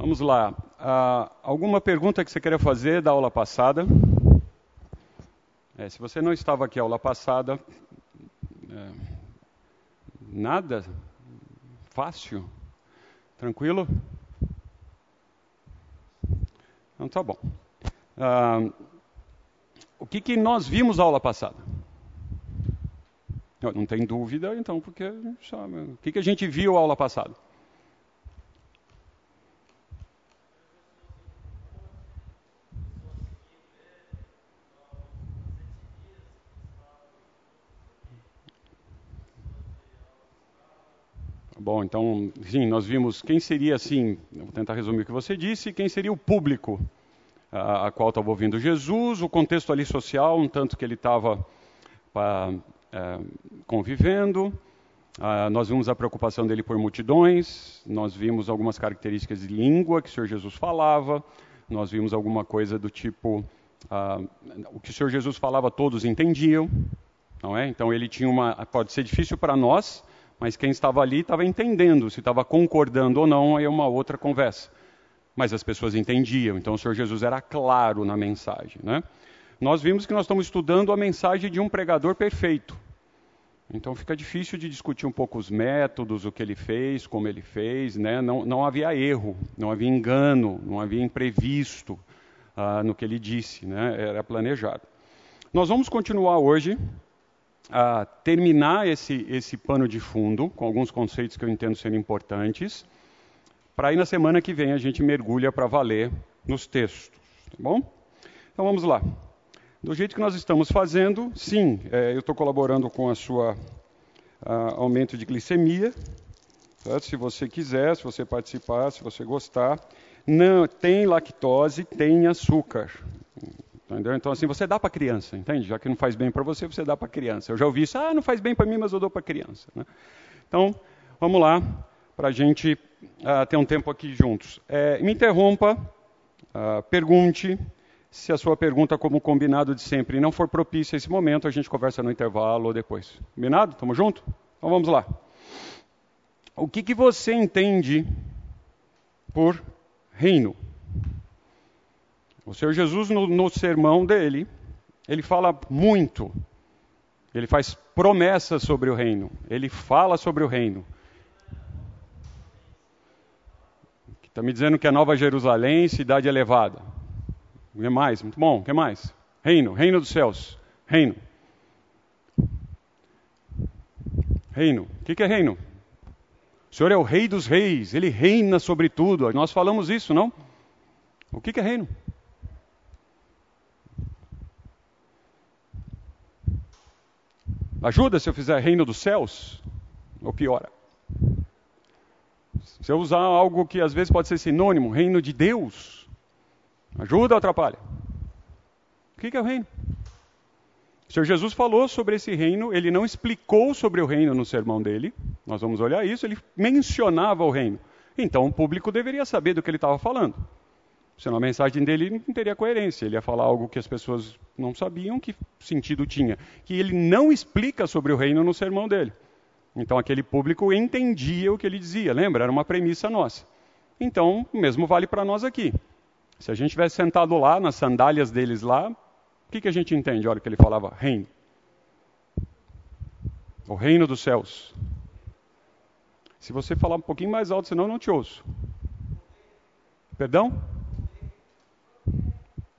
Vamos lá. Uh, alguma pergunta que você queria fazer da aula passada? É, se você não estava aqui a aula passada, é, nada? Fácil? Tranquilo? Então tá bom. Uh, o que, que nós vimos na aula passada? Não, tem dúvida, então, porque sabe, o que, que a gente viu na aula passada? Bom, então, sim, nós vimos quem seria, assim, vou tentar resumir o que você disse, quem seria o público a, a qual estava ouvindo Jesus, o contexto ali social, um tanto que ele estava é, convivendo, ah, nós vimos a preocupação dele por multidões, nós vimos algumas características de língua que o Senhor Jesus falava, nós vimos alguma coisa do tipo, ah, o que o Senhor Jesus falava todos entendiam, não é? Então ele tinha uma, pode ser difícil para nós, mas quem estava ali estava entendendo, se estava concordando ou não, aí é uma outra conversa. Mas as pessoas entendiam, então o Senhor Jesus era claro na mensagem. Né? Nós vimos que nós estamos estudando a mensagem de um pregador perfeito. Então fica difícil de discutir um pouco os métodos, o que ele fez, como ele fez. Né? Não, não havia erro, não havia engano, não havia imprevisto uh, no que ele disse, né? era planejado. Nós vamos continuar hoje a terminar esse, esse pano de fundo com alguns conceitos que eu entendo serem importantes, para aí na semana que vem a gente mergulha para valer nos textos, tá bom? Então vamos lá. Do jeito que nós estamos fazendo, sim, é, eu estou colaborando com a sua aumento de glicemia. Se você quiser, se você participar, se você gostar, não tem lactose, tem açúcar. Entendeu? Então, assim, você dá para a criança, entende? Já que não faz bem para você, você dá para a criança. Eu já ouvi isso, ah, não faz bem para mim, mas eu dou para a criança. Né? Então, vamos lá, para a gente uh, ter um tempo aqui juntos. É, me interrompa, uh, pergunte. Se a sua pergunta, como combinado de sempre, não for propícia a esse momento, a gente conversa no intervalo ou depois. Combinado? Tamo junto? Então vamos lá. O que, que você entende por reino? O Senhor Jesus, no, no sermão dele, ele fala muito. Ele faz promessas sobre o reino. Ele fala sobre o reino. Está me dizendo que é Nova Jerusalém, cidade elevada. O que mais? Muito bom. O que mais? Reino, reino dos céus. Reino. Reino. O que, que é reino? O Senhor é o rei dos reis. Ele reina sobre tudo. Nós falamos isso, não? O que, que é reino? Ajuda se eu fizer reino dos céus? Ou piora? Se eu usar algo que às vezes pode ser sinônimo, reino de Deus, ajuda ou atrapalha? O que é o reino? O Senhor Jesus falou sobre esse reino, ele não explicou sobre o reino no sermão dele, nós vamos olhar isso, ele mencionava o reino. Então o público deveria saber do que ele estava falando. Senão a mensagem dele não teria coerência. Ele ia falar algo que as pessoas não sabiam que sentido tinha. Que ele não explica sobre o reino no sermão dele. Então aquele público entendia o que ele dizia. Lembra? Era uma premissa nossa. Então, o mesmo vale para nós aqui. Se a gente tivesse sentado lá, nas sandálias deles lá, o que, que a gente entende a hora que ele falava reino? O reino dos céus. Se você falar um pouquinho mais alto, senão eu não te ouço. Perdão?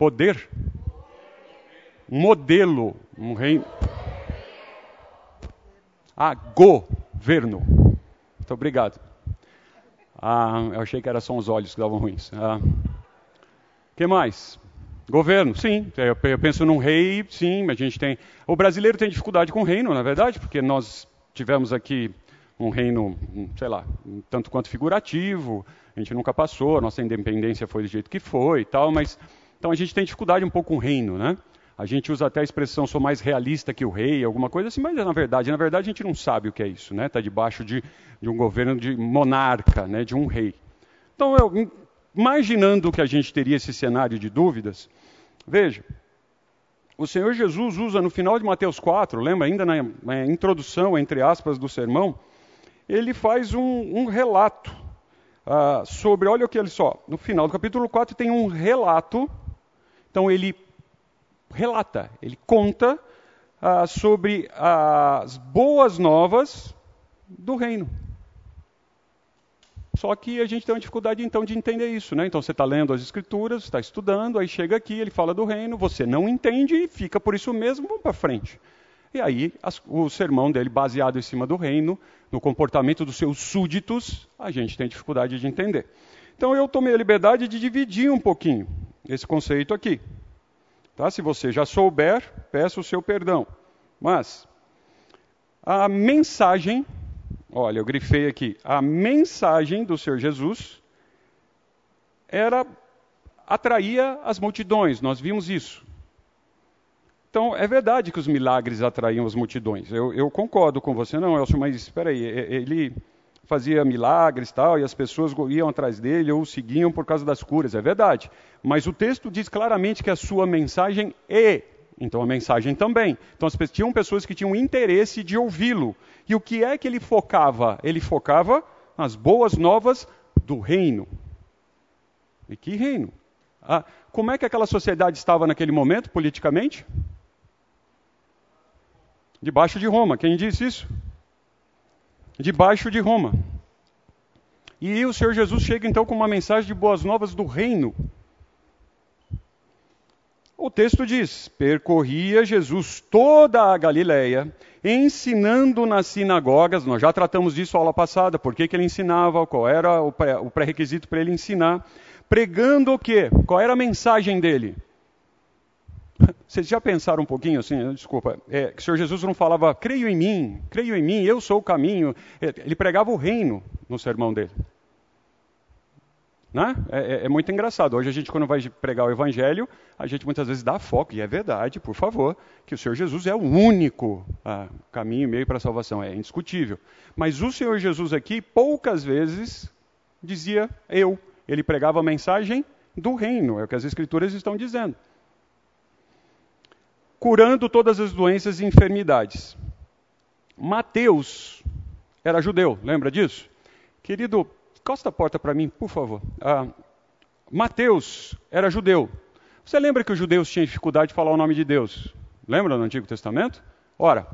Poder. Modelo. Um reino. Ah, governo. Muito obrigado. Ah, eu achei que era só os olhos que davam ruins. Ah, que mais? Governo, sim. Eu penso num rei, sim. A gente tem. O brasileiro tem dificuldade com o reino, na verdade, porque nós tivemos aqui um reino, sei lá, tanto quanto figurativo. A gente nunca passou. Nossa independência foi do jeito que foi e tal, mas então a gente tem dificuldade um pouco com o reino, né? A gente usa até a expressão sou mais realista que o rei, alguma coisa assim, mas na verdade, na verdade a gente não sabe o que é isso, né? Está debaixo de, de, um governo de monarca, né? De um rei. Então, eu, imaginando que a gente teria esse cenário de dúvidas, veja, o Senhor Jesus usa no final de Mateus 4, lembra ainda na, na introdução, entre aspas, do sermão, ele faz um, um relato uh, sobre, olha o que ele só, no final do capítulo 4 tem um relato, então ele relata, ele conta uh, sobre as boas novas do reino. Só que a gente tem uma dificuldade então de entender isso, né? Então você está lendo as escrituras, está estudando, aí chega aqui, ele fala do reino, você não entende e fica por isso mesmo, vamos para frente. E aí as, o sermão dele, baseado em cima do reino, no comportamento dos seus súditos, a gente tem dificuldade de entender. Então eu tomei a liberdade de dividir um pouquinho esse conceito aqui. Tá? Se você já souber, peço o seu perdão. Mas a mensagem Olha, eu grifei aqui. A mensagem do Senhor Jesus era atraía as multidões. Nós vimos isso. Então, é verdade que os milagres atraíam as multidões. Eu, eu concordo com você, não, Elcio, mas espera aí, ele fazia milagres tal, e as pessoas iam atrás dele ou seguiam por causa das curas, é verdade. Mas o texto diz claramente que a sua mensagem é então a mensagem também. Então as, tinham pessoas que tinham interesse de ouvi-lo. E o que é que ele focava? Ele focava nas boas novas do reino. E que reino? Ah, como é que aquela sociedade estava naquele momento, politicamente? Debaixo de Roma. Quem disse isso? Debaixo de Roma. E o Senhor Jesus chega então com uma mensagem de boas novas do reino. O texto diz: percorria Jesus toda a Galileia, ensinando nas sinagogas. Nós já tratamos disso aula passada, por que, que ele ensinava, qual era o pré-requisito para ele ensinar. Pregando o quê? Qual era a mensagem dele? Vocês já pensaram um pouquinho assim, desculpa, é, que o Senhor Jesus não falava, creio em mim, creio em mim, eu sou o caminho. Ele pregava o reino no sermão dele. Né? É, é, é, muito engraçado. Hoje a gente, quando vai pregar o Evangelho, a gente muitas vezes dá foco, e é verdade, por favor, que o Senhor Jesus é o único ah, caminho e meio para a salvação, é indiscutível. Mas o Senhor Jesus aqui, poucas vezes, dizia eu. Ele pregava a mensagem do reino, é o que as Escrituras estão dizendo. Curando todas as doenças e enfermidades. Mateus era judeu, lembra disso? Querido, Costa a porta para mim, por favor. Ah, Mateus era judeu. Você lembra que os judeus tinham dificuldade de falar o nome de Deus? Lembra no Antigo Testamento? Ora,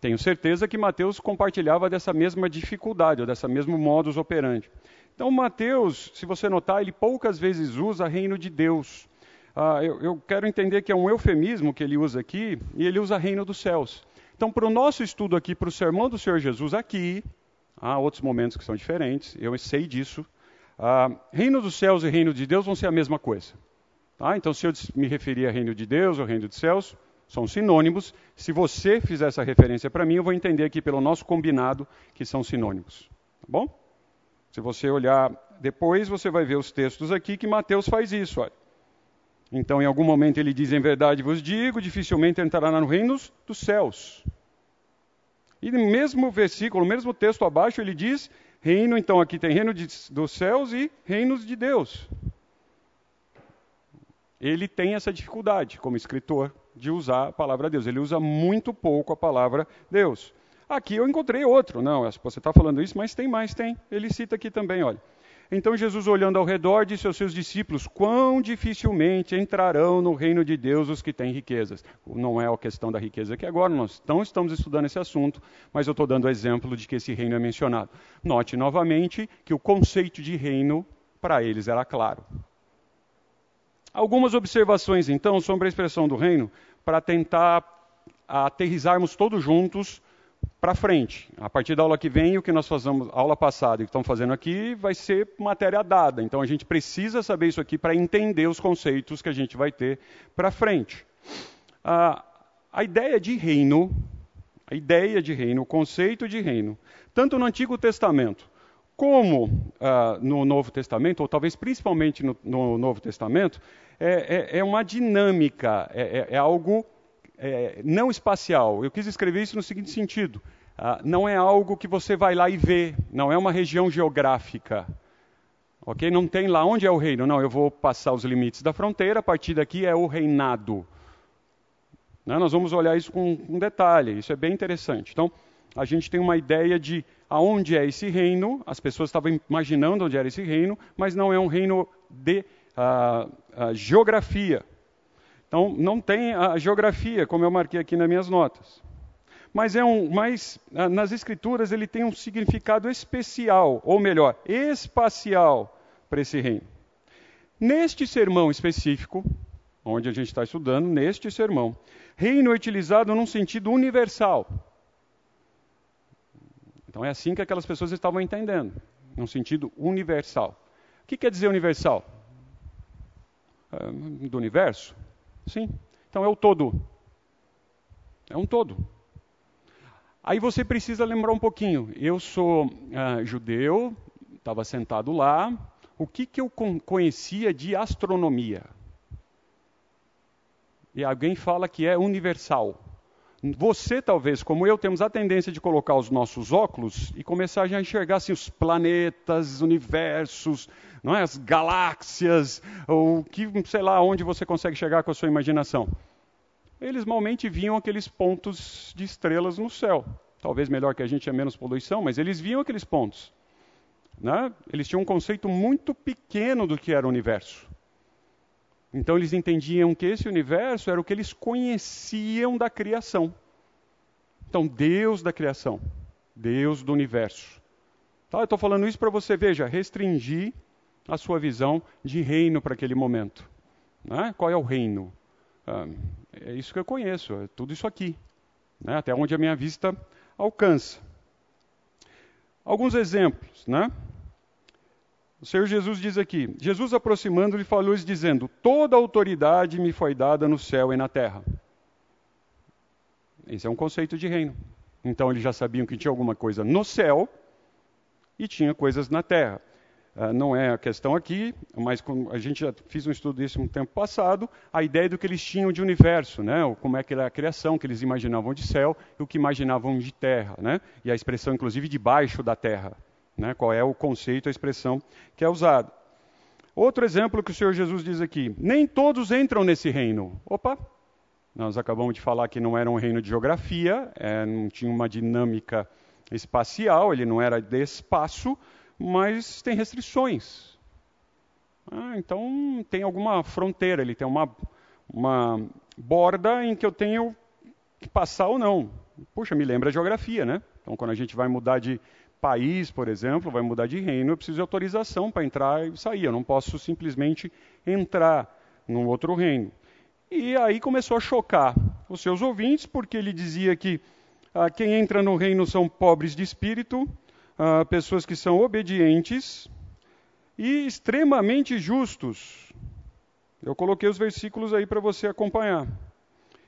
tenho certeza que Mateus compartilhava dessa mesma dificuldade, ou dessa mesmo modus operandi. Então, Mateus, se você notar, ele poucas vezes usa reino de Deus. Ah, eu, eu quero entender que é um eufemismo que ele usa aqui, e ele usa reino dos céus. Então, para o nosso estudo aqui, para o sermão do Senhor Jesus aqui, Há outros momentos que são diferentes, eu sei disso. Ah, reino dos céus e reino de Deus vão ser a mesma coisa. Tá? Então, se eu me referir a reino de Deus ou reino dos céus, são sinônimos. Se você fizer essa referência para mim, eu vou entender aqui pelo nosso combinado que são sinônimos. Tá bom? Se você olhar depois, você vai ver os textos aqui que Mateus faz isso. Olha. Então, em algum momento ele diz: Em verdade vos digo, dificilmente entrará no reino dos céus. E no mesmo versículo, no mesmo texto abaixo, ele diz: reino, então aqui tem reino de, dos céus e reinos de Deus. Ele tem essa dificuldade, como escritor, de usar a palavra Deus. Ele usa muito pouco a palavra Deus. Aqui eu encontrei outro. Não, você está falando isso, mas tem mais, tem. Ele cita aqui também, olha. Então Jesus, olhando ao redor, disse aos seus discípulos: Quão dificilmente entrarão no reino de Deus os que têm riquezas. Não é a questão da riqueza aqui agora, nós não estamos estudando esse assunto, mas eu estou dando o exemplo de que esse reino é mencionado. Note novamente que o conceito de reino para eles era claro. Algumas observações, então, sobre a expressão do reino, para tentar aterrizarmos todos juntos para frente. A partir da aula que vem, o que nós fazemos, aula passada e que estamos fazendo aqui, vai ser matéria dada. Então a gente precisa saber isso aqui para entender os conceitos que a gente vai ter para frente. Ah, a ideia de reino, a ideia de reino, o conceito de reino, tanto no Antigo Testamento como ah, no Novo Testamento, ou talvez principalmente no, no Novo Testamento, é, é, é uma dinâmica, é, é, é algo é, não espacial. Eu quis escrever isso no seguinte sentido: ah, não é algo que você vai lá e vê, não é uma região geográfica. Ok? Não tem lá onde é o reino. Não, eu vou passar os limites da fronteira, a partir daqui é o reinado. Né? Nós vamos olhar isso com, com detalhe, isso é bem interessante. Então, a gente tem uma ideia de aonde é esse reino, as pessoas estavam imaginando onde era esse reino, mas não é um reino de uh, uh, geografia. Então, não tem a geografia, como eu marquei aqui nas minhas notas. Mas, é um, mas uh, nas escrituras ele tem um significado especial, ou melhor, espacial para esse reino. Neste sermão específico, onde a gente está estudando, neste sermão, reino é utilizado num sentido universal. Então é assim que aquelas pessoas estavam entendendo, num sentido universal. O que quer dizer universal? É, do universo? Sim. Então é o todo. É um todo. Aí você precisa lembrar um pouquinho. Eu sou uh, judeu, estava sentado lá. O que, que eu conhecia de astronomia? E alguém fala que é universal. Você, talvez, como eu, temos a tendência de colocar os nossos óculos e começar a enxergar assim, os planetas, universos, não é? as galáxias, ou que, sei lá, onde você consegue chegar com a sua imaginação. Eles malmente viam aqueles pontos de estrelas no céu. Talvez melhor que a gente tinha menos poluição, mas eles viam aqueles pontos. Né? Eles tinham um conceito muito pequeno do que era o universo. Então eles entendiam que esse universo era o que eles conheciam da criação. Então, Deus da criação, Deus do universo. Tá, eu estou falando isso para você, veja, restringir a sua visão de reino para aquele momento. Né? Qual é o reino? Ah, é isso que eu conheço, é tudo isso aqui, né? até onde a minha vista alcança. Alguns exemplos, né? O Senhor Jesus diz aqui: Jesus aproximando-lhe falou-lhes, dizendo: Toda autoridade me foi dada no céu e na terra. Esse é um conceito de reino. Então eles já sabiam que tinha alguma coisa no céu e tinha coisas na terra. Uh, não é a questão aqui, mas a gente já fez um estudo disso no tempo passado, a ideia do que eles tinham de universo, né? como é que era a criação, que eles imaginavam de céu e o que imaginavam de terra, né? e a expressão inclusive debaixo da terra né? qual é o conceito, a expressão que é usada. Outro exemplo que o Senhor Jesus diz aqui: nem todos entram nesse reino. Opa! Nós acabamos de falar que não era um reino de geografia, é, não tinha uma dinâmica espacial, ele não era de espaço, mas tem restrições. Ah, então tem alguma fronteira, ele tem uma, uma borda em que eu tenho que passar ou não. Puxa, me lembra a geografia, né? Então, quando a gente vai mudar de país, por exemplo, vai mudar de reino, eu preciso de autorização para entrar e sair. Eu não posso simplesmente entrar num outro reino. E aí começou a chocar os seus ouvintes, porque ele dizia que ah, quem entra no reino são pobres de espírito, pessoas que são obedientes e extremamente justos. Eu coloquei os versículos aí para você acompanhar.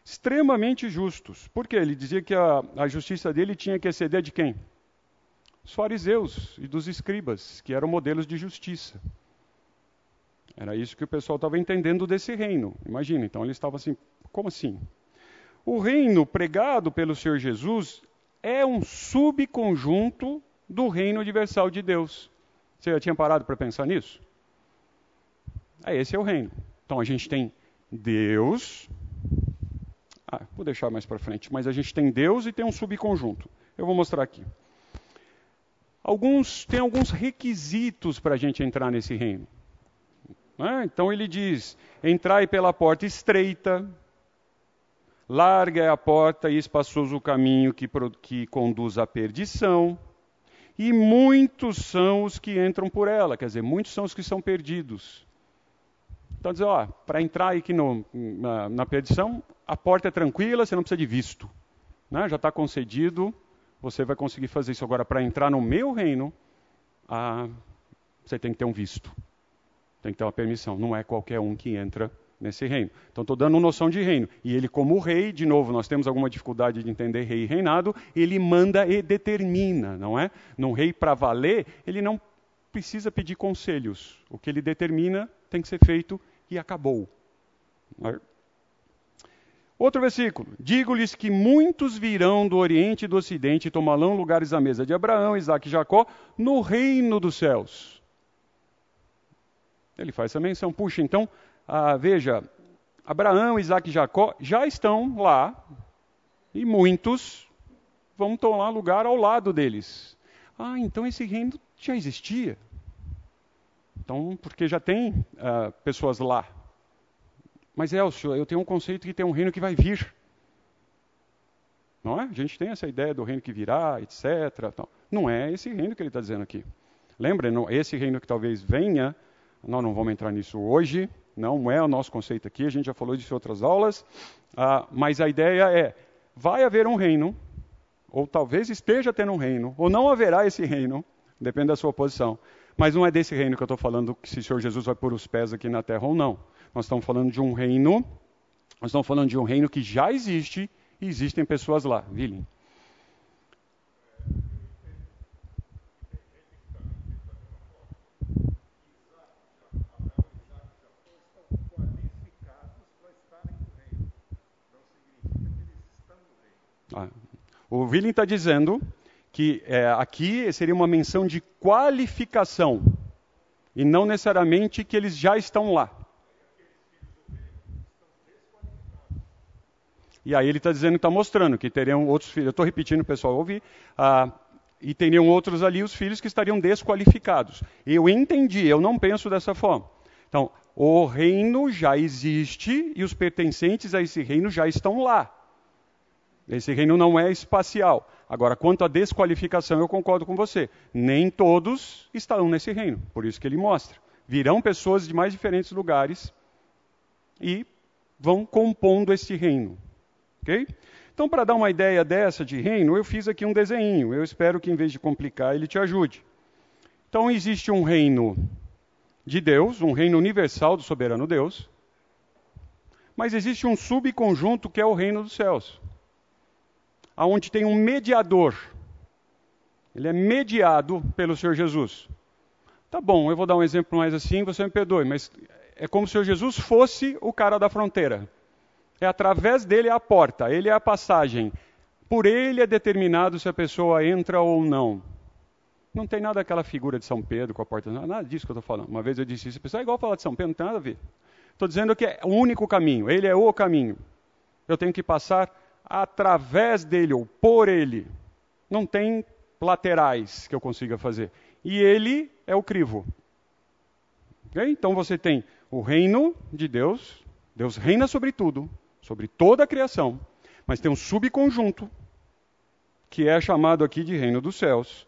Extremamente justos. Por quê? Ele dizia que a, a justiça dele tinha que exceder de quem? os fariseus e dos escribas, que eram modelos de justiça. Era isso que o pessoal estava entendendo desse reino. Imagina, então ele estava assim: como assim? O reino pregado pelo Senhor Jesus é um subconjunto do reino universal de Deus. Você já tinha parado para pensar nisso? É, esse é o reino. Então a gente tem Deus. Ah, vou deixar mais para frente. Mas a gente tem Deus e tem um subconjunto. Eu vou mostrar aqui. Alguns tem alguns requisitos para a gente entrar nesse reino. É? Então ele diz: entrai pela porta estreita, larga é a porta e espaçoso o caminho que, que conduz à perdição, e muitos são os que entram por ela, quer dizer, muitos são os que são perdidos. Então, dizer, ó, para entrar aqui no, na, na, perdição, a porta é tranquila, você não precisa de visto. Né? Já está concedido você vai conseguir fazer isso. Agora, para entrar no meu reino, ah, você tem que ter um visto. Tem que ter uma permissão. Não é qualquer um que entra nesse reino. Então, estou dando noção de reino. E ele, como rei, de novo, nós temos alguma dificuldade de entender rei e reinado, ele manda e determina, não é? Num rei para valer, ele não precisa pedir conselhos. O que ele determina tem que ser feito e acabou. Outro versículo: Digo-lhes que muitos virão do Oriente e do Ocidente e tomarão lugares à mesa de Abraão, Isaac e Jacó no reino dos céus. Ele faz essa menção. Puxa, então, ah, veja, Abraão, Isaac e Jacó já estão lá e muitos vamos tomar lugar ao lado deles. Ah, então esse reino já existia. Então, porque já tem uh, pessoas lá. Mas, Elcio, eu tenho um conceito que tem um reino que vai vir. Não é? A gente tem essa ideia do reino que virá, etc. Não é esse reino que ele está dizendo aqui. Lembra, esse reino que talvez venha, nós não vamos entrar nisso hoje, não é o nosso conceito aqui, a gente já falou disso em outras aulas, uh, mas a ideia é, vai haver um reino, ou talvez esteja tendo um reino, ou não haverá esse reino, depende da sua posição, mas não é desse reino que eu estou falando, se o Senhor Jesus vai pôr os pés aqui na terra ou não. Nós estamos falando de um reino, nós estamos falando de um reino que já existe e existem pessoas lá. Vilim. O Willing está dizendo que é, aqui seria uma menção de qualificação e não necessariamente que eles já estão lá. E aí ele está dizendo, está mostrando que teriam outros filhos. Eu estou repetindo, pessoal, ouvir. Ah, e teriam outros ali, os filhos que estariam desqualificados. Eu entendi, eu não penso dessa forma. Então, o reino já existe e os pertencentes a esse reino já estão lá. Esse reino não é espacial. Agora, quanto à desqualificação, eu concordo com você. Nem todos estarão nesse reino. Por isso que ele mostra. Virão pessoas de mais diferentes lugares e vão compondo esse reino. Ok? Então, para dar uma ideia dessa de reino, eu fiz aqui um desenho. Eu espero que, em vez de complicar, ele te ajude. Então, existe um reino de Deus, um reino universal do soberano Deus, mas existe um subconjunto que é o reino dos céus aonde tem um mediador. Ele é mediado pelo Senhor Jesus. Tá bom, eu vou dar um exemplo mais assim, você me perdoe, mas é como se o Senhor Jesus fosse o cara da fronteira. É através dele a porta, ele é a passagem. Por ele é determinado se a pessoa entra ou não. Não tem nada aquela figura de São Pedro com a porta, nada disso que eu estou falando. Uma vez eu disse isso, a pessoa é igual falar de São Pedro, não tem nada a ver. Estou dizendo que é o único caminho, ele é o caminho. Eu tenho que passar através dele ou por ele. Não tem laterais que eu consiga fazer. E ele é o crivo. Okay? Então você tem o reino de Deus, Deus reina sobre tudo, sobre toda a criação, mas tem um subconjunto, que é chamado aqui de reino dos céus,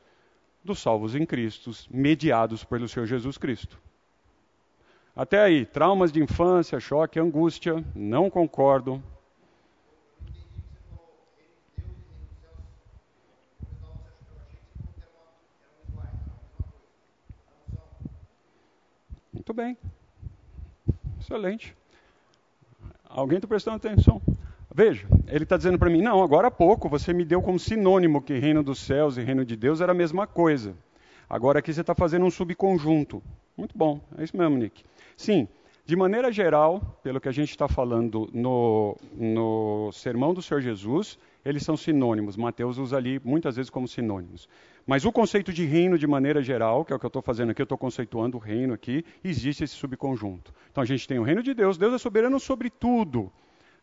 dos salvos em Cristo, mediados pelo Senhor Jesus Cristo. Até aí, traumas de infância, choque, angústia, não concordo, Muito bem. Excelente. Alguém está prestando atenção? Veja, ele está dizendo para mim: não, agora há pouco você me deu como sinônimo que reino dos céus e reino de Deus era a mesma coisa. Agora aqui você está fazendo um subconjunto. Muito bom, é isso mesmo, Nick. Sim, de maneira geral, pelo que a gente está falando no, no sermão do Senhor Jesus, eles são sinônimos. Mateus usa ali muitas vezes como sinônimos. Mas o conceito de reino, de maneira geral, que é o que eu estou fazendo aqui, eu estou conceituando o reino aqui, existe esse subconjunto. Então a gente tem o reino de Deus, Deus é soberano sobre tudo.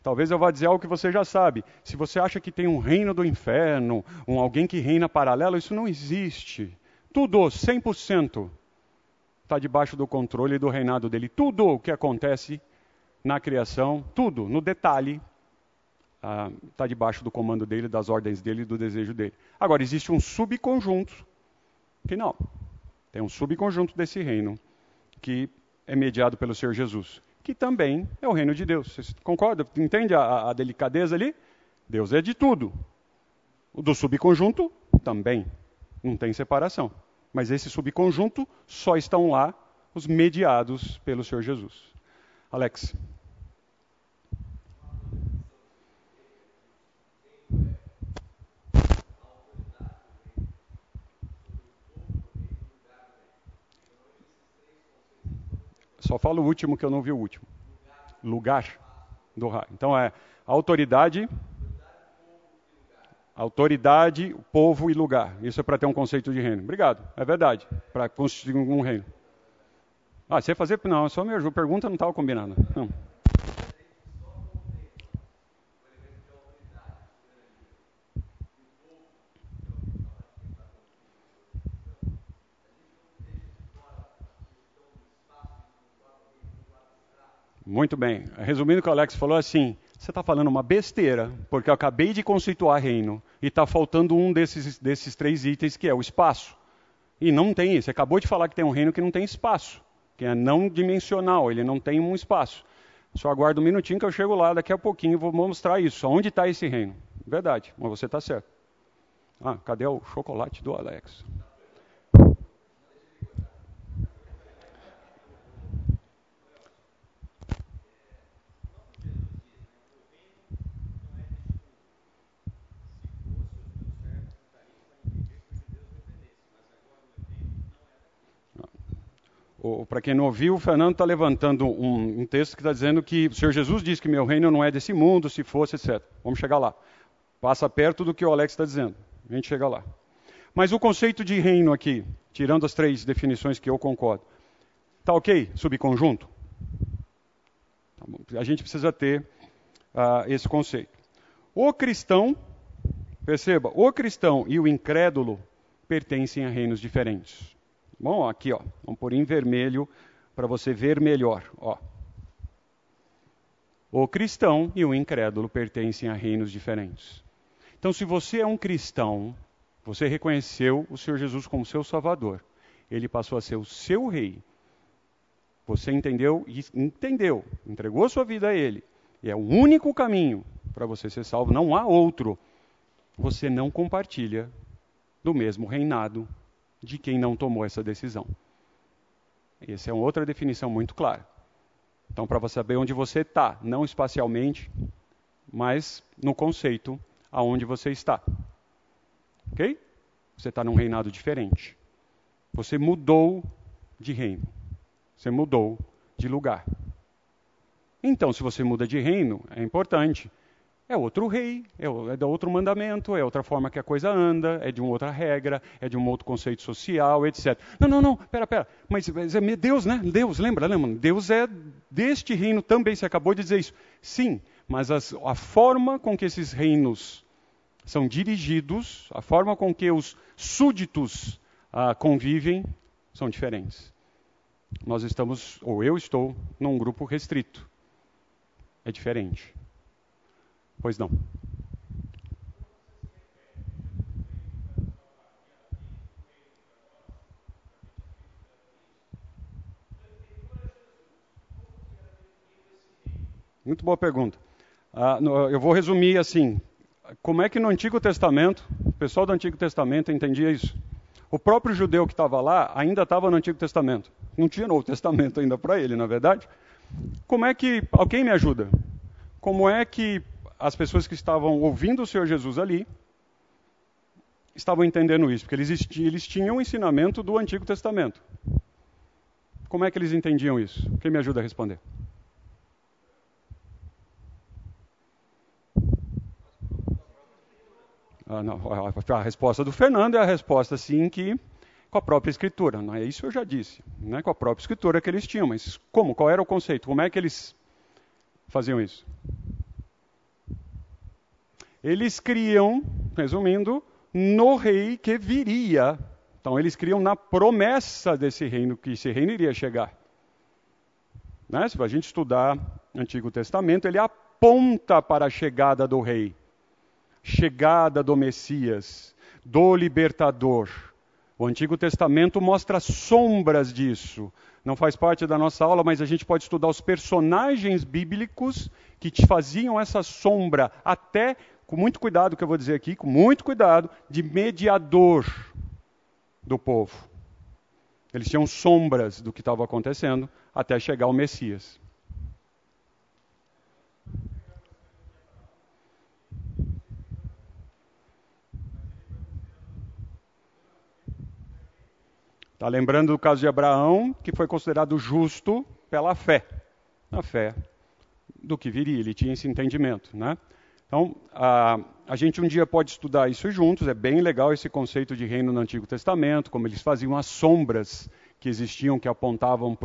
Talvez eu vá dizer algo que você já sabe. Se você acha que tem um reino do inferno, um alguém que reina paralelo, isso não existe. Tudo, 100%, está debaixo do controle do reinado dele. Tudo o que acontece na criação, tudo, no detalhe, está ah, debaixo do comando dele, das ordens dele e do desejo dele. Agora, existe um subconjunto que não. Tem um subconjunto desse reino que é mediado pelo Senhor Jesus, que também é o reino de Deus. Você concorda? Entende a, a delicadeza ali? Deus é de tudo. O do subconjunto também. Não tem separação. Mas esse subconjunto só estão lá os mediados pelo Senhor Jesus. Alex. Só falo o último que eu não vi o último. Lugar do raio. Então é autoridade, autoridade, povo e lugar. Isso é para ter um conceito de reino. Obrigado. É verdade. Para constituir um reino. Ah, você fazer? Não, só me ajuda. Pergunta não estava combinada. Não. Muito bem. Resumindo o que o Alex falou, assim, você está falando uma besteira, porque eu acabei de conceituar reino e está faltando um desses, desses três itens, que é o espaço. E não tem. Você acabou de falar que tem um reino que não tem espaço, que é não dimensional, ele não tem um espaço. Só aguarda um minutinho que eu chego lá daqui a pouquinho vou mostrar isso. Onde está esse reino? Verdade, mas você está certo. Ah, cadê o chocolate do Alex? Para quem não ouviu, o Fernando está levantando um, um, texto que está dizendo que o Senhor Jesus diz que meu reino não é desse mundo, se fosse, etc. Vamos chegar lá. Passa perto do que o Alex está dizendo. A gente chega lá. Mas o conceito de reino aqui, tirando as três definições que eu concordo, está ok? Subconjunto? Tá a gente precisa ter uh, esse conceito. O cristão, perceba, o cristão e o incrédulo pertencem a reinos diferentes. Bom, aqui, ó, vamos pôr em vermelho para você ver melhor. Ó. O cristão e o incrédulo pertencem a reinos diferentes. Então, se você é um cristão, você reconheceu o Senhor Jesus como seu Salvador. Ele passou a ser o seu rei. Você entendeu e entendeu, entregou sua vida a Ele. E é o único caminho para você ser salvo, não há outro. Você não compartilha do mesmo reinado de quem não tomou essa decisão. Essa é uma outra definição muito clara. Então, para você saber onde você está, não espacialmente, mas no conceito aonde você está. Ok? Você está num reinado diferente. Você mudou de reino. Você mudou de lugar. Então, se você muda de reino, é importante é outro rei, é, é outro mandamento, é outra forma que a coisa anda, é de uma outra regra, é de um outro conceito social, etc. Não, não, não, pera, pera. Mas, mas é Deus, né? Deus, lembra, lembra? Deus é deste reino também, você acabou de dizer isso. Sim, mas as, a forma com que esses reinos são dirigidos, a forma com que os súditos ah, convivem, são diferentes. Nós estamos, ou eu estou, num grupo restrito. É diferente. Pois não. Muito boa pergunta. Ah, eu vou resumir assim: como é que no Antigo Testamento, o pessoal do Antigo Testamento entendia isso? O próprio judeu que estava lá ainda estava no Antigo Testamento. Não tinha Novo Testamento ainda para ele, na é verdade. Como é que. Alguém me ajuda? Como é que as pessoas que estavam ouvindo o Senhor Jesus ali estavam entendendo isso, porque eles, eles tinham o ensinamento do Antigo Testamento. Como é que eles entendiam isso? Quem me ajuda a responder? Ah, não, a resposta do Fernando é a resposta, sim, que com a própria escritura. Não é isso eu já disse, não é com a própria escritura que eles tinham, mas como? Qual era o conceito? Como é que eles faziam isso? Eles criam, resumindo, no rei que viria. Então eles criam na promessa desse reino, que esse reino iria chegar. Né? Se a gente estudar o Antigo Testamento, ele aponta para a chegada do rei, chegada do Messias, do libertador. O Antigo Testamento mostra sombras disso. Não faz parte da nossa aula, mas a gente pode estudar os personagens bíblicos que te faziam essa sombra até com muito cuidado que eu vou dizer aqui, com muito cuidado, de mediador do povo. Eles tinham sombras do que estava acontecendo até chegar o Messias. Está lembrando do caso de Abraão, que foi considerado justo pela fé. A fé do que viria, ele tinha esse entendimento, né? Então, a, a gente um dia pode estudar isso juntos, é bem legal esse conceito de reino no Antigo Testamento, como eles faziam as sombras que existiam, que apontavam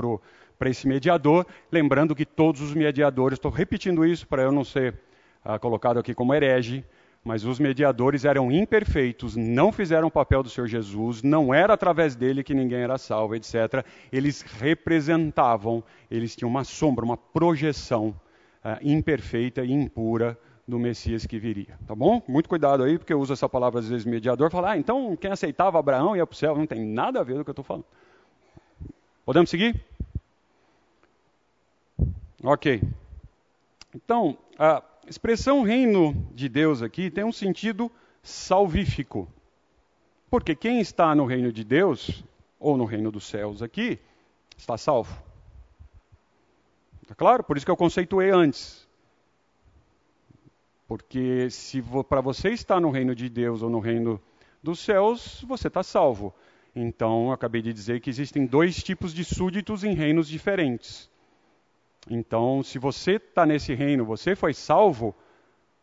para esse mediador, lembrando que todos os mediadores, estou repetindo isso para eu não ser ah, colocado aqui como herege, mas os mediadores eram imperfeitos, não fizeram o papel do Senhor Jesus, não era através dele que ninguém era salvo, etc. Eles representavam, eles tinham uma sombra, uma projeção uh, imperfeita e impura do Messias que viria. Tá bom? Muito cuidado aí, porque eu uso essa palavra às vezes mediador, falar, ah, então quem aceitava Abraão ia para o céu. Não tem nada a ver com o que eu estou falando. Podemos seguir? Ok. Então, a expressão reino de Deus aqui tem um sentido salvífico. Porque quem está no reino de Deus, ou no reino dos céus aqui, está salvo. Está claro? Por isso que eu conceituei antes. Porque se para você estar no reino de Deus ou no reino dos céus, você está salvo. Então, acabei de dizer que existem dois tipos de súditos em reinos diferentes. Então, se você está nesse reino, você foi salvo,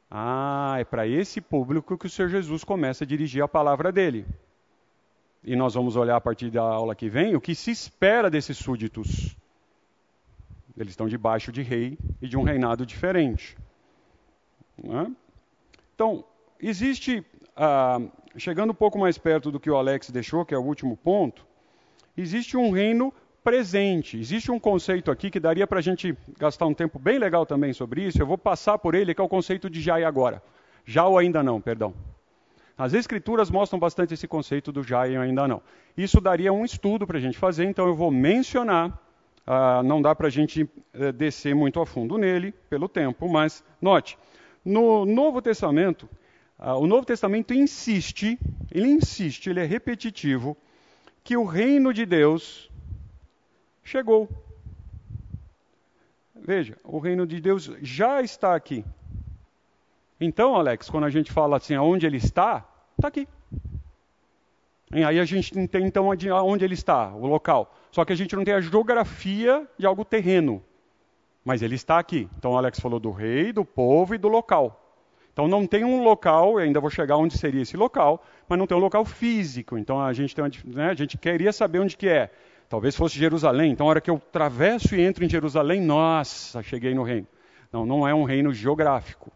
ah, é para esse público que o Senhor Jesus começa a dirigir a palavra dele. E nós vamos olhar a partir da aula que vem o que se espera desses súditos. Eles estão debaixo de rei e de um reinado diferente. É? Então, existe, ah, chegando um pouco mais perto do que o Alex deixou, que é o último ponto, existe um reino presente. Existe um conceito aqui que daria para a gente gastar um tempo bem legal também sobre isso. Eu vou passar por ele, que é o conceito de já e agora. Já ou ainda não, perdão. As escrituras mostram bastante esse conceito do já e ainda não. Isso daria um estudo para a gente fazer, então eu vou mencionar. Ah, não dá para a gente eh, descer muito a fundo nele, pelo tempo, mas note, no Novo Testamento, ah, o Novo Testamento insiste, ele insiste, ele é repetitivo, que o reino de Deus chegou. Veja, o reino de Deus já está aqui. Então, Alex, quando a gente fala assim, aonde ele está, está aqui. E aí a gente tem então onde ele está, o local. Só que a gente não tem a geografia de algo terreno. Mas ele está aqui. Então, Alex falou do rei, do povo e do local. Então, não tem um local, ainda vou chegar onde seria esse local, mas não tem um local físico. Então, a gente, tem uma, né, a gente queria saber onde que é. Talvez fosse Jerusalém. Então, a hora que eu atravesso e entro em Jerusalém, nossa, cheguei no reino. Não, não é um reino geográfico,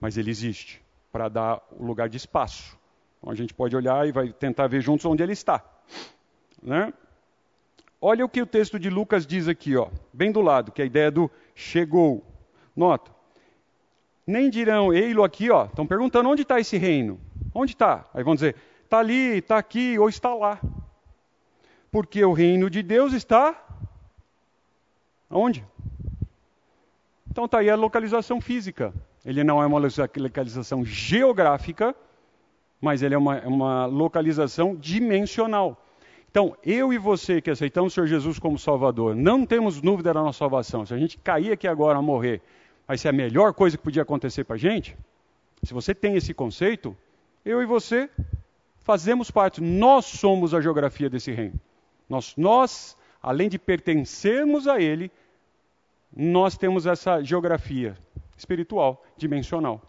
mas ele existe para dar o lugar de espaço. Então, a gente pode olhar e vai tentar ver juntos onde ele está. Né? Olha o que o texto de Lucas diz aqui, ó, bem do lado, que é a ideia do chegou. Nota. Nem dirão, ei-lo aqui, ó. Estão perguntando onde está esse reino? Onde está? Aí vão dizer, está ali, está aqui ou está lá. Porque o reino de Deus está onde? Então está aí a localização física. Ele não é uma localização geográfica, mas ele é uma, é uma localização dimensional. Então, eu e você que aceitamos o Senhor Jesus como Salvador, não temos dúvida da nossa salvação. Se a gente cair aqui agora a morrer, vai ser a melhor coisa que podia acontecer para a gente? Se você tem esse conceito, eu e você fazemos parte, nós somos a geografia desse reino. Nós, nós, além de pertencermos a Ele, nós temos essa geografia espiritual, dimensional.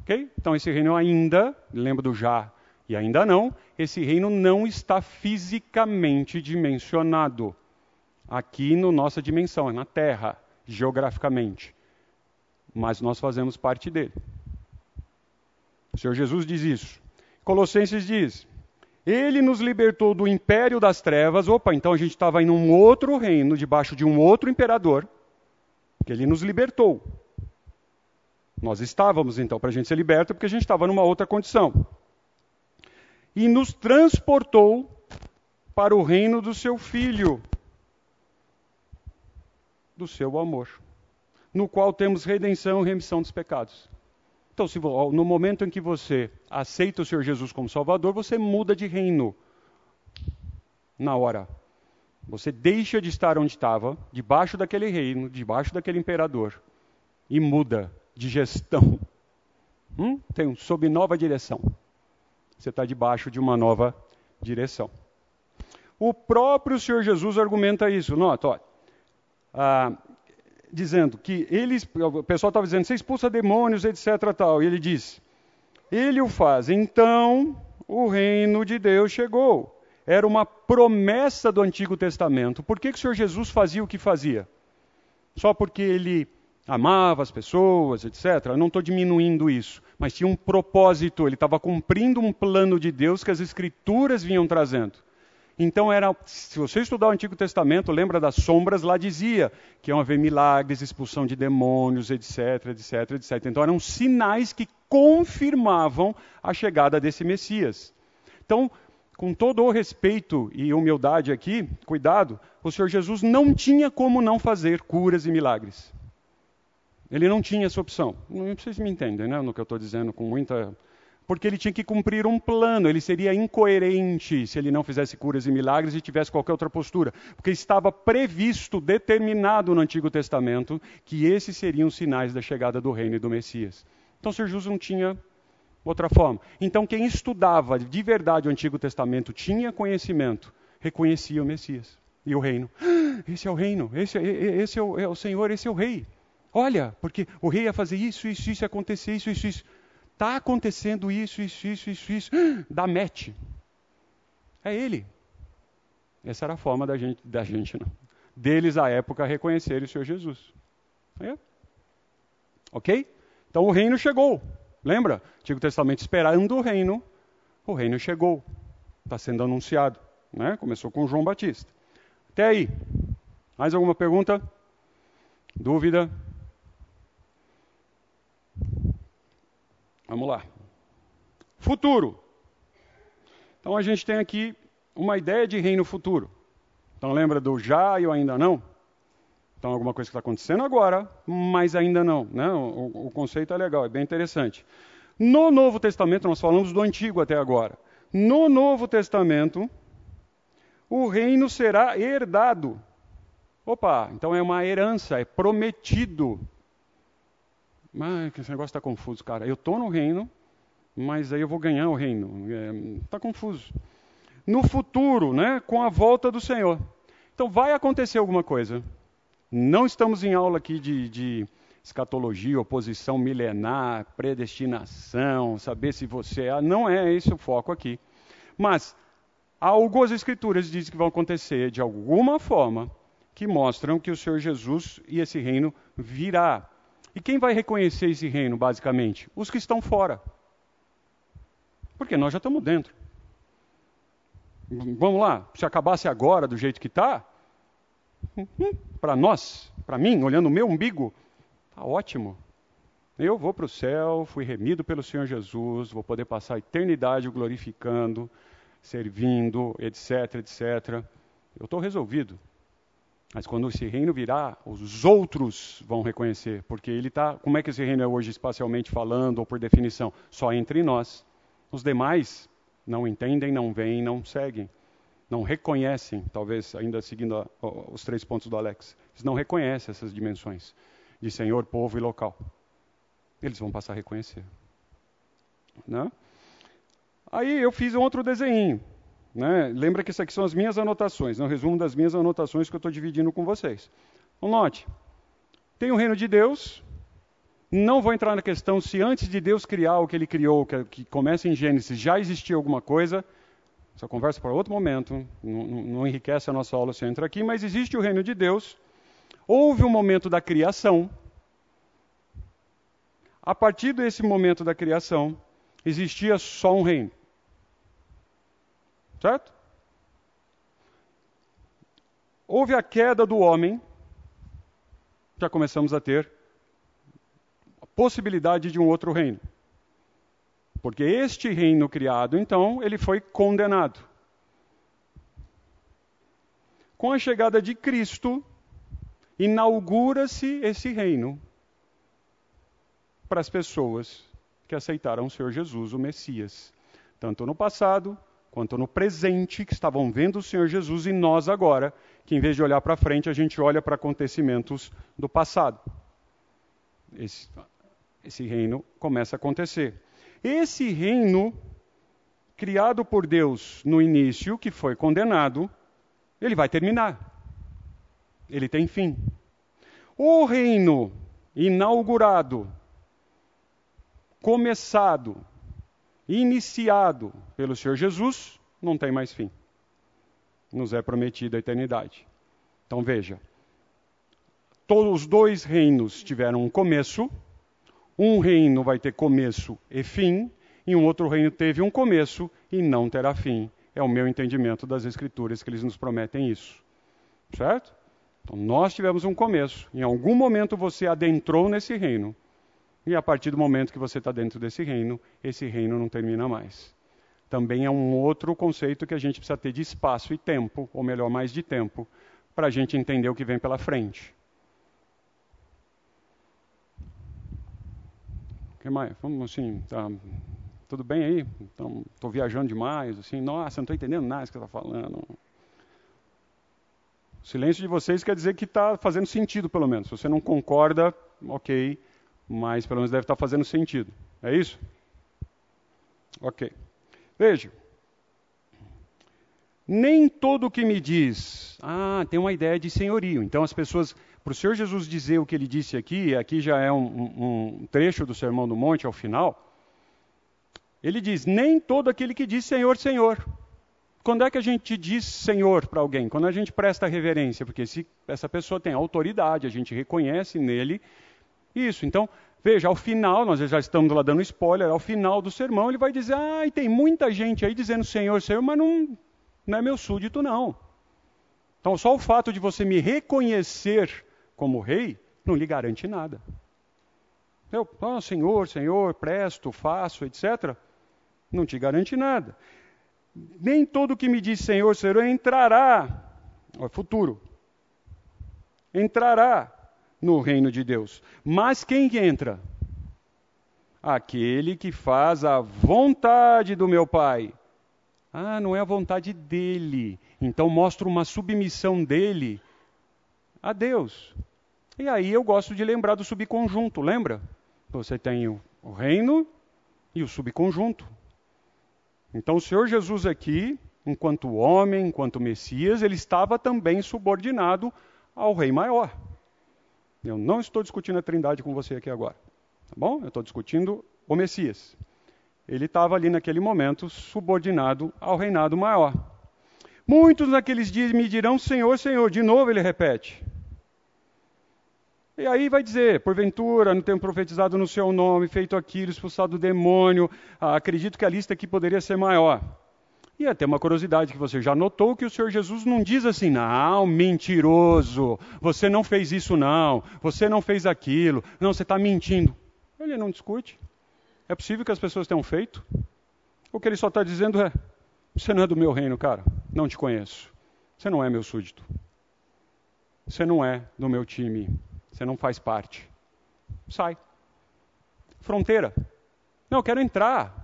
Ok? Então esse reino ainda, lembra do já e ainda não, esse reino não está fisicamente dimensionado aqui na no nossa dimensão, é na Terra, geograficamente. Mas nós fazemos parte dele. O Senhor Jesus diz isso. Colossenses diz: ele nos libertou do império das trevas. Opa, então a gente estava em um outro reino, debaixo de um outro imperador, que ele nos libertou. Nós estávamos, então, para a gente ser liberto, porque a gente estava numa outra condição. E nos transportou para o reino do seu filho, do seu amor, no qual temos redenção e remissão dos pecados. Então, se, no momento em que você aceita o Senhor Jesus como Salvador, você muda de reino. Na hora. Você deixa de estar onde estava, debaixo daquele reino, debaixo daquele imperador, e muda de gestão. Hum? Tem um, sob nova direção. Você está debaixo de uma nova direção. O próprio Senhor Jesus argumenta isso. Nota, ó, ah, dizendo que eles, o pessoal estava dizendo, você expulsa demônios, etc. Tal, e ele diz, ele o faz. Então o reino de Deus chegou. Era uma promessa do Antigo Testamento. Por que, que o Senhor Jesus fazia o que fazia? Só porque ele amava as pessoas, etc. Eu não estou diminuindo isso, mas tinha um propósito, ele estava cumprindo um plano de Deus que as Escrituras vinham trazendo. Então era, se você estudar o Antigo Testamento, lembra das sombras, lá dizia que iam haver milagres, expulsão de demônios, etc, etc, etc. Então eram sinais que confirmavam a chegada desse Messias. Então, com todo o respeito e humildade aqui, cuidado, o Senhor Jesus não tinha como não fazer curas e milagres. Ele não tinha essa opção. Não se me entendem, né, no que eu estou dizendo com muita porque ele tinha que cumprir um plano, ele seria incoerente se ele não fizesse curas e milagres e tivesse qualquer outra postura, porque estava previsto, determinado no Antigo Testamento, que esses seriam os sinais da chegada do reino e do Messias. Então, Jesus não tinha outra forma. Então, quem estudava de verdade o Antigo Testamento tinha conhecimento, reconhecia o Messias e o reino. Esse é o reino, esse, é, esse é, o, é o Senhor, esse é o rei. Olha, porque o rei ia fazer isso, isso, isso, ia acontecer isso, isso, isso. Está acontecendo isso, isso, isso, isso, isso. Dá match. É ele. Essa era a forma da gente, da gente não. Deles à época reconhecerem o Senhor Jesus. É. Ok? Então o reino chegou. Lembra? Antigo Testamento esperando o reino. O reino chegou. Está sendo anunciado. Né? Começou com João Batista. Até aí. Mais alguma pergunta? Dúvida? Vamos lá. Futuro. Então a gente tem aqui uma ideia de reino futuro. Então lembra do já e o ainda não? Então alguma coisa que está acontecendo agora, mas ainda não. Né? O, o conceito é legal, é bem interessante. No Novo Testamento, nós falamos do Antigo até agora. No Novo Testamento, o reino será herdado. Opa, então é uma herança, é prometido. Mas esse negócio está confuso, cara. Eu estou no reino, mas aí eu vou ganhar o reino. Está é, confuso. No futuro, né, com a volta do Senhor. Então vai acontecer alguma coisa. Não estamos em aula aqui de, de escatologia, oposição milenar, predestinação, saber se você é. Não é esse o foco aqui. Mas algumas escrituras dizem que vão acontecer de alguma forma que mostram que o Senhor Jesus e esse reino virá. E quem vai reconhecer esse reino, basicamente? Os que estão fora. Porque nós já estamos dentro. Vamos lá, se acabasse agora do jeito que está, para nós, para mim, olhando o meu umbigo, está ótimo. Eu vou para o céu, fui remido pelo Senhor Jesus, vou poder passar a eternidade glorificando, servindo, etc, etc. Eu estou resolvido. Mas quando esse reino virá, os outros vão reconhecer, porque ele está. Como é que esse reino é hoje espacialmente falando ou por definição? Só entre nós. Os demais não entendem, não veem, não seguem, não reconhecem. Talvez ainda seguindo a, os três pontos do Alex, eles não reconhecem essas dimensões de Senhor, povo e local. Eles vão passar a reconhecer. Né? Aí eu fiz um outro desenho. Né? Lembra que isso aqui são as minhas anotações, é um resumo das minhas anotações que eu estou dividindo com vocês. Então, note, tem o reino de Deus, não vou entrar na questão se antes de Deus criar o que ele criou, que, que começa em Gênesis, já existia alguma coisa. Essa conversa para outro momento, não, não enriquece a nossa aula se eu entrar aqui, mas existe o reino de Deus. Houve um momento da criação. A partir desse momento da criação, existia só um reino. Certo? Houve a queda do homem, já começamos a ter a possibilidade de um outro reino. Porque este reino criado, então, ele foi condenado. Com a chegada de Cristo, inaugura-se esse reino para as pessoas que aceitaram o Senhor Jesus, o Messias, tanto no passado quanto no presente, que estavam vendo o Senhor Jesus, e nós agora, que em vez de olhar para frente, a gente olha para acontecimentos do passado. Esse, esse reino começa a acontecer. Esse reino, criado por Deus no início, que foi condenado, ele vai terminar. Ele tem fim. O reino inaugurado, começado iniciado pelo Senhor Jesus, não tem mais fim. Nos é prometida a eternidade. Então veja, todos os dois reinos tiveram um começo, um reino vai ter começo e fim, e um outro reino teve um começo e não terá fim. É o meu entendimento das Escrituras que eles nos prometem isso. Certo? Então, nós tivemos um começo. Em algum momento você adentrou nesse reino. E a partir do momento que você está dentro desse reino, esse reino não termina mais. Também é um outro conceito que a gente precisa ter de espaço e tempo, ou melhor, mais de tempo, para a gente entender o que vem pela frente. O que mais? Vamos assim, tá, tudo bem aí? Então, estou viajando demais, assim, nossa, não estou entendendo nada que você está falando. O silêncio de vocês quer dizer que está fazendo sentido, pelo menos. Se você não concorda, ok, mas pelo menos deve estar fazendo sentido. É isso? Ok. Veja. Nem todo o que me diz, ah, tem uma ideia de senhorio. Então as pessoas, para o Senhor Jesus dizer o que ele disse aqui, aqui já é um, um, um trecho do Sermão do Monte ao final. Ele diz: nem todo aquele que diz Senhor, Senhor. Quando é que a gente diz Senhor para alguém? Quando a gente presta reverência, porque se essa pessoa tem autoridade, a gente reconhece nele isso. Então, veja, ao final, nós já estamos lá dando spoiler, ao final do sermão ele vai dizer: ah, e tem muita gente aí dizendo Senhor, Senhor, mas não, não é meu súdito, não. Então, só o fato de você me reconhecer como rei não lhe garante nada. Eu, ah, Senhor, Senhor, presto, faço, etc. Não te garante nada. Nem todo que me diz Senhor, Senhor entrará, é futuro, entrará no reino de Deus. Mas quem que entra? Aquele que faz a vontade do meu Pai. Ah, não é a vontade dele. Então mostra uma submissão dele a Deus. E aí eu gosto de lembrar do subconjunto, lembra? Você tem o reino e o subconjunto. Então, o Senhor Jesus aqui, enquanto homem, enquanto Messias, ele estava também subordinado ao Rei Maior. Eu não estou discutindo a Trindade com você aqui agora, tá bom? Eu estou discutindo o Messias. Ele estava ali naquele momento subordinado ao reinado maior. Muitos naqueles dias me dirão: Senhor, Senhor. De novo ele repete. E aí vai dizer, porventura, não tenho profetizado no seu nome, feito aquilo, expulsado o demônio. Ah, acredito que a lista aqui poderia ser maior. E até uma curiosidade que você já notou que o Senhor Jesus não diz assim, não, mentiroso, você não fez isso não, você não fez aquilo, não, você está mentindo. Ele não discute. É possível que as pessoas tenham feito? O que ele só está dizendo é, você não é do meu reino, cara, não te conheço. Você não é meu súdito. Você não é do meu time. Você não faz parte. Sai. Fronteira. Não, eu quero entrar.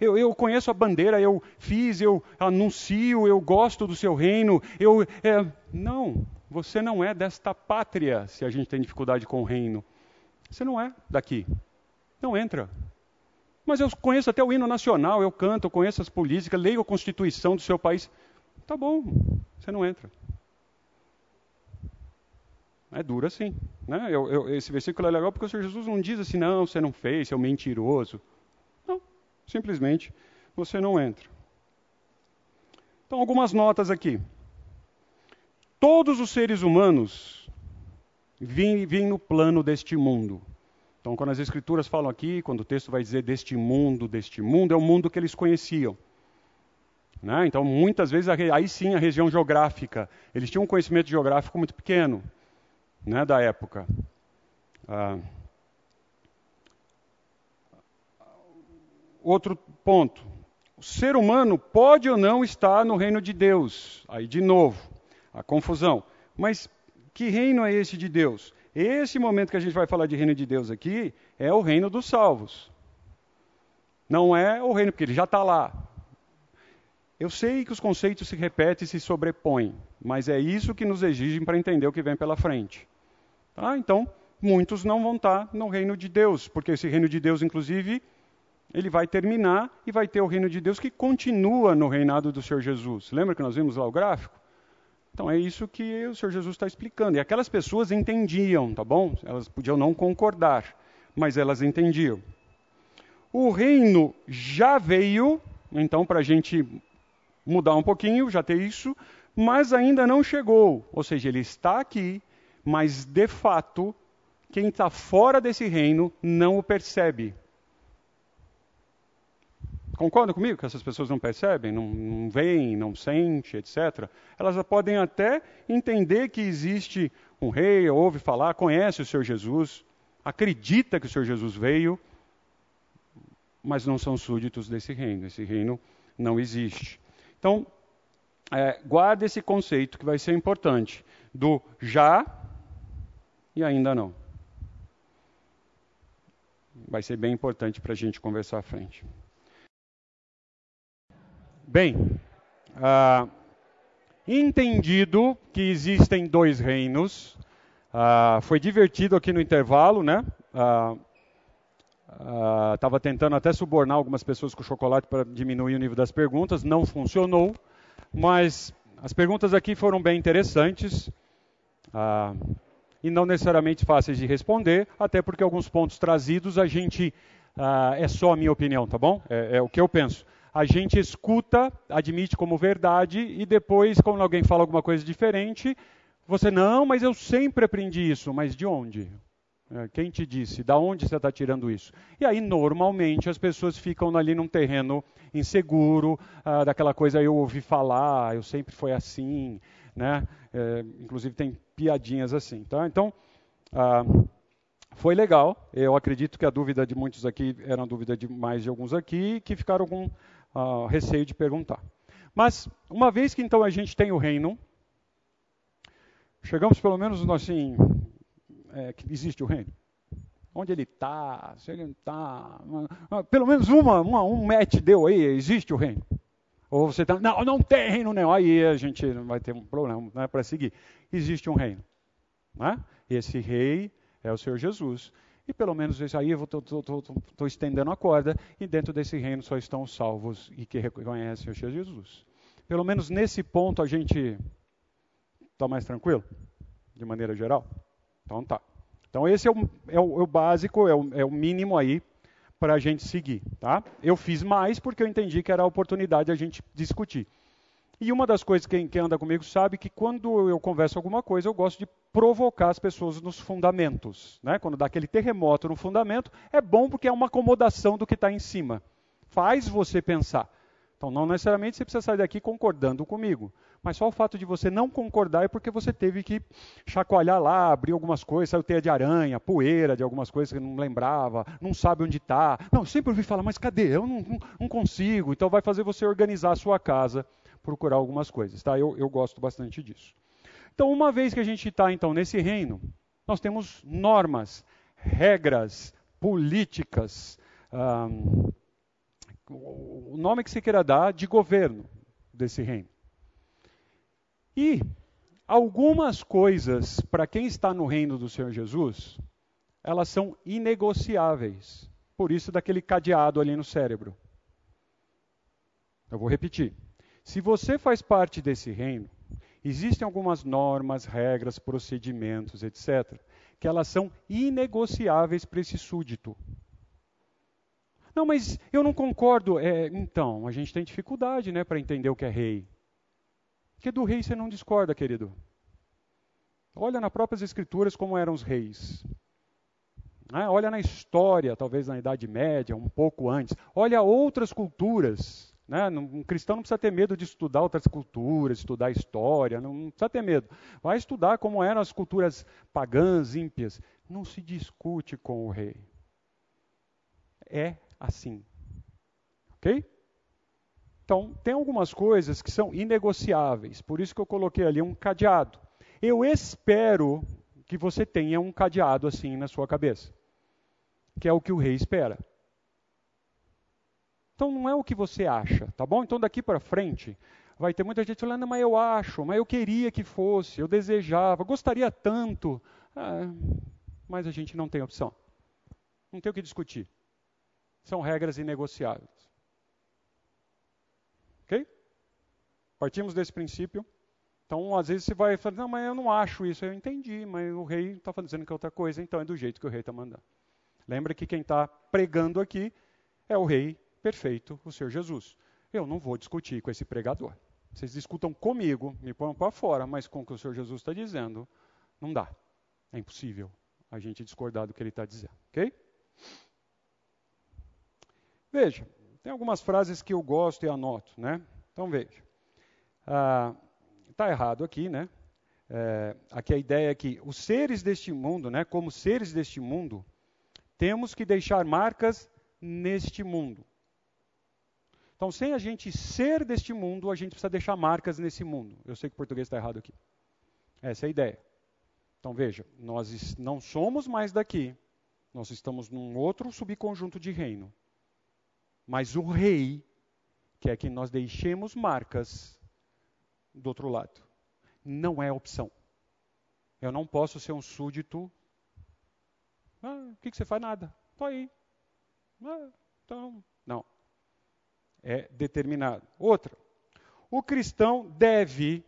Eu, eu, conheço a bandeira, eu fiz, eu anuncio, eu gosto do seu reino. Eu, é... Não, você não é desta pátria, se a gente tem dificuldade com o reino. Você não é daqui. Não entra. Mas eu conheço até o hino nacional, eu canto, conheço as políticas, leio a Constituição do seu país. Tá bom, você não entra. É duro assim. Né? Eu, eu, esse versículo é legal porque o Senhor Jesus não diz assim, não, você não fez, você é um mentiroso. Simplesmente você não entra. Então, algumas notas aqui. Todos os seres humanos vivem no plano deste mundo. Então, quando as Escrituras falam aqui, quando o texto vai dizer deste mundo, deste mundo, é o mundo que eles conheciam. Né? Então, muitas vezes, aí sim, a região geográfica. Eles tinham um conhecimento geográfico muito pequeno né, da época. Ah, outro ponto. O ser humano pode ou não estar no reino de Deus. Aí, de novo, a confusão. Mas que reino é esse de Deus? Esse momento que a gente vai falar de reino de Deus aqui é o reino dos salvos. Não é o reino, porque ele já está lá. Eu sei que os conceitos se repetem e se sobrepõem, mas é isso que nos exigem para entender o que vem pela frente. Tá? Então, muitos não vão estar no reino de Deus, porque esse reino de Deus, inclusive, ele vai terminar e vai ter o reino de Deus que continua no reinado do Senhor Jesus. Lembra que nós vimos lá o gráfico? Então é isso que o Senhor Jesus está explicando. E aquelas pessoas entendiam, tá bom? Elas podiam não concordar, mas elas entendiam. O reino já veio, então para a gente mudar um pouquinho, já ter isso, mas ainda não chegou. Ou seja, ele está aqui, mas de fato, quem está fora desse reino não o percebe. Concorda comigo que essas pessoas não percebem, não, não veem, não sentem, etc. Elas podem até entender que existe um rei, ouve falar, conhece o Senhor Jesus, acredita que o Senhor Jesus veio, mas não são súditos desse reino. Esse reino não existe. Então, é, guarde esse conceito que vai ser importante do já e ainda não. Vai ser bem importante para a gente conversar à frente. Bem, ah, entendido que existem dois reinos, ah, foi divertido aqui no intervalo, né? Estava ah, tentando até subornar algumas pessoas com chocolate para diminuir o nível das perguntas, não funcionou, mas as perguntas aqui foram bem interessantes e não necessariamente fáceis de responder, até porque alguns pontos trazidos a gente é só a minha opinião, tá bom? É, é o que eu penso a gente escuta, admite como verdade e depois, quando alguém fala alguma coisa diferente, você não, mas eu sempre aprendi isso. Mas de onde? É, quem te disse? Da onde você está tirando isso? E aí, normalmente, as pessoas ficam ali num terreno inseguro, ah, daquela coisa eu ouvi falar, eu sempre foi assim, né? É, inclusive tem piadinhas assim, tá? Então, ah, foi legal. Eu acredito que a dúvida de muitos aqui era a dúvida de mais de alguns aqui, que ficaram com uh, receio de perguntar. Mas, uma vez que então a gente tem o reino, chegamos pelo menos assim, é, que existe o reino. Onde ele está, se ele não está. Pelo menos uma, uma, um match deu aí, existe o reino. Ou você está, não, não tem reino nenhum. Aí a gente vai ter um problema né, para seguir. Existe um reino. Né? Esse rei é o Senhor Jesus. E pelo menos isso aí eu estou estendendo a corda, e dentro desse reino só estão os salvos e que reconhecem o Senhor Jesus. Pelo menos nesse ponto a gente está mais tranquilo, de maneira geral? Então tá. Então esse é o, é o, é o básico, é o, é o mínimo aí para a gente seguir. Tá? Eu fiz mais porque eu entendi que era a oportunidade de a gente discutir. E uma das coisas que quem anda comigo sabe que quando eu converso alguma coisa, eu gosto de provocar as pessoas nos fundamentos. Né? Quando dá aquele terremoto no fundamento, é bom porque é uma acomodação do que está em cima. Faz você pensar. Então, não necessariamente você precisa sair daqui concordando comigo. Mas só o fato de você não concordar é porque você teve que chacoalhar lá, abrir algumas coisas, saiu teia de aranha, poeira de algumas coisas que não lembrava, não sabe onde está. Não, sempre ouvi falar, mas cadê? Eu não, não, não consigo. Então, vai fazer você organizar a sua casa procurar algumas coisas. Tá? Eu, eu gosto bastante disso. Então, uma vez que a gente está então nesse reino, nós temos normas, regras, políticas, um, o nome que você queira dar de governo desse reino. E algumas coisas, para quem está no reino do Senhor Jesus, elas são inegociáveis. Por isso, daquele cadeado ali no cérebro. Eu vou repetir. Se você faz parte desse reino, existem algumas normas, regras, procedimentos, etc., que elas são inegociáveis para esse súdito. Não, mas eu não concordo. É, então, a gente tem dificuldade né, para entender o que é rei. Porque do rei você não discorda, querido. Olha nas próprias escrituras como eram os reis. Ah, olha na história, talvez na Idade Média, um pouco antes. Olha outras culturas. Né? Um cristão não precisa ter medo de estudar outras culturas, estudar história, não precisa ter medo. Vai estudar como eram as culturas pagãs, ímpias. Não se discute com o rei. É assim. Ok? Então, tem algumas coisas que são inegociáveis, por isso que eu coloquei ali um cadeado. Eu espero que você tenha um cadeado assim na sua cabeça, que é o que o rei espera. Então não é o que você acha, tá bom? Então daqui para frente vai ter muita gente falando, mas eu acho, mas eu queria que fosse, eu desejava, gostaria tanto. Ah, mas a gente não tem opção. Não tem o que discutir. São regras inegociáveis. Ok? Partimos desse princípio. Então, às vezes você vai falar, não, mas eu não acho isso. Eu entendi, mas o rei está dizendo que é outra coisa, então é do jeito que o rei está mandando. Lembra que quem está pregando aqui é o rei perfeito, o Senhor Jesus. Eu não vou discutir com esse pregador. Vocês discutam comigo, me põem para fora, mas com o que o Senhor Jesus está dizendo, não dá. É impossível a gente discordar do que ele está dizendo, ok? Veja, tem algumas frases que eu gosto e anoto, né? Então veja. Está ah, errado aqui, né? É, aqui a ideia é que os seres deste mundo, né, como seres deste mundo, temos que deixar marcas neste mundo. Então, sem a gente ser deste mundo, a gente precisa deixar marcas nesse mundo. Eu sei que o português está errado aqui. Essa é a ideia. Então, veja, nós não somos mais daqui. Nós estamos num outro subconjunto de reino. Mas o rei quer que nós deixemos marcas do outro lado. Não é opção. Eu não posso ser um súdito. Ah, o que, que você faz? Nada. Estou aí. Ah, então, não. É determinado. Outra. O cristão deve.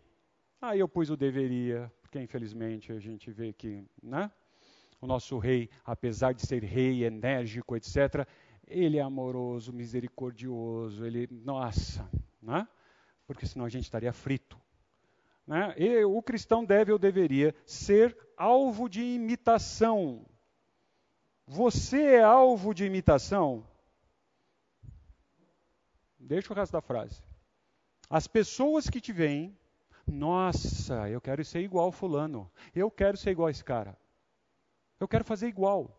Aí eu pus o deveria, porque infelizmente a gente vê que, né? O nosso rei, apesar de ser rei, enérgico, etc., ele é amoroso, misericordioso, ele, nossa, né? Porque senão a gente estaria frito. Né? E o cristão deve ou deveria ser alvo de imitação. Você é alvo de imitação? Deixa o resto da frase. As pessoas que te veem, nossa, eu quero ser igual fulano. Eu quero ser igual a esse cara. Eu quero fazer igual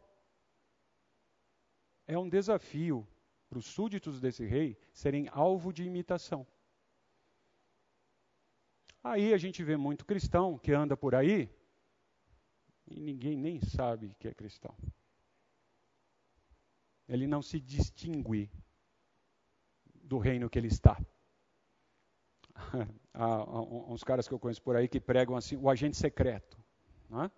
é um desafio para os súditos desse rei serem alvo de imitação. Aí a gente vê muito cristão que anda por aí e ninguém nem sabe que é cristão. Ele não se distingue do reino que ele está. Há uns caras que eu conheço por aí que pregam assim, o agente secreto. Não é?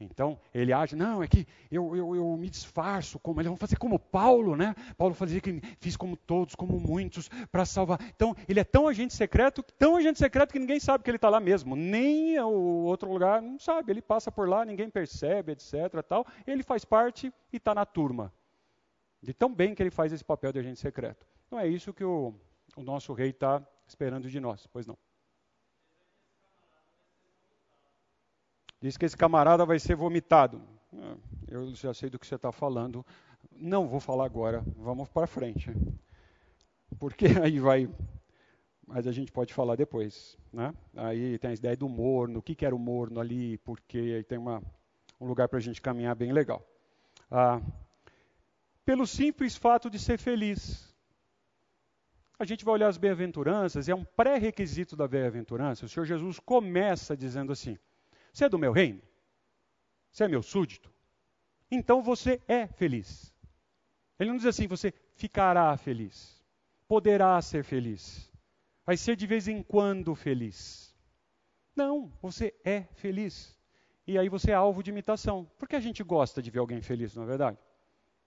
Então, ele age, não, é que eu, eu, eu me disfarço, como ele vai fazer como Paulo, né? Paulo fazia que fiz como todos, como muitos, para salvar. Então, ele é tão agente secreto, tão agente secreto que ninguém sabe que ele está lá mesmo. Nem o outro lugar não sabe. Ele passa por lá, ninguém percebe, etc. Tal. Ele faz parte e está na turma. De tão bem que ele faz esse papel de agente secreto. Então, é isso que o, o nosso rei está esperando de nós, pois não. Diz que esse camarada vai ser vomitado. Ah, eu já sei do que você está falando. Não vou falar agora. Vamos para frente. Porque aí vai. Mas a gente pode falar depois. Né? Aí tem a ideia do morno. O que, que era o morno ali? Porque aí tem uma, um lugar para a gente caminhar bem legal. Ah, pelo simples fato de ser feliz. A gente vai olhar as bem-aventuranças, é um pré-requisito da bem-aventurança. O Senhor Jesus começa dizendo assim: você é do meu reino? Você é meu súdito? Então você é feliz. Ele não diz assim, você ficará feliz. Poderá ser feliz. Vai ser de vez em quando feliz. Não, você é feliz. E aí você é alvo de imitação. Porque a gente gosta de ver alguém feliz, não é verdade?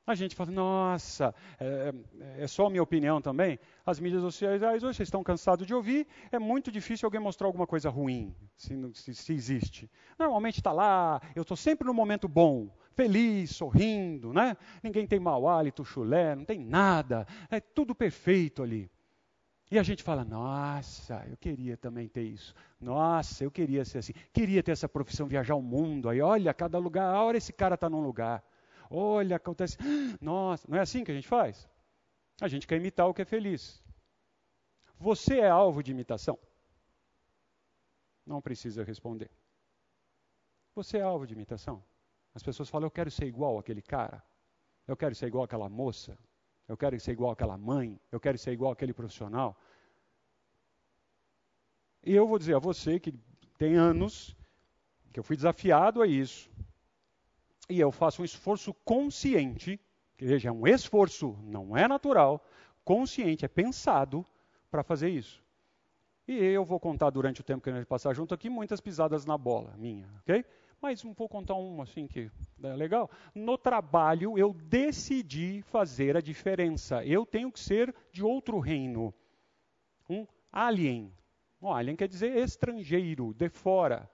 A gente fala, nossa, é, é, só minha opinião também. As mídias sociais hoje vocês estão cansados de ouvir, é muito difícil alguém mostrar alguma coisa ruim, se, se, se existe. Normalmente está lá, eu estou sempre no momento bom, feliz, sorrindo, né? Ninguém tem mau hálito, chulé, não tem nada, é tudo perfeito ali. E a gente fala, nossa, eu queria também ter isso. Nossa, eu queria ser assim. Queria ter essa profissão, viajar o mundo. Aí, olha, cada lugar, a hora esse cara está num lugar. Olha, acontece. Nossa, não é assim que a gente faz? A gente quer imitar o que é feliz. Você é alvo de imitação? Não precisa responder. Você é alvo de imitação? As pessoas falam, eu quero ser igual aquele cara. Eu quero ser igual aquela moça. Eu quero ser igual aquela mãe. Eu quero ser igual aquele profissional. E eu vou dizer a você que tem anos que eu fui desafiado a isso e eu faço um esforço consciente, que veja, é um esforço, não é natural, consciente, é pensado para fazer isso. E eu vou contar durante o tempo que a gente passar junto aqui muitas pisadas na bola minha, ok? Mas vou contar um assim que é legal. No trabalho eu decidi fazer a diferença. Eu tenho que ser de outro reino, um alien. Um alien quer dizer estrangeiro, de fora.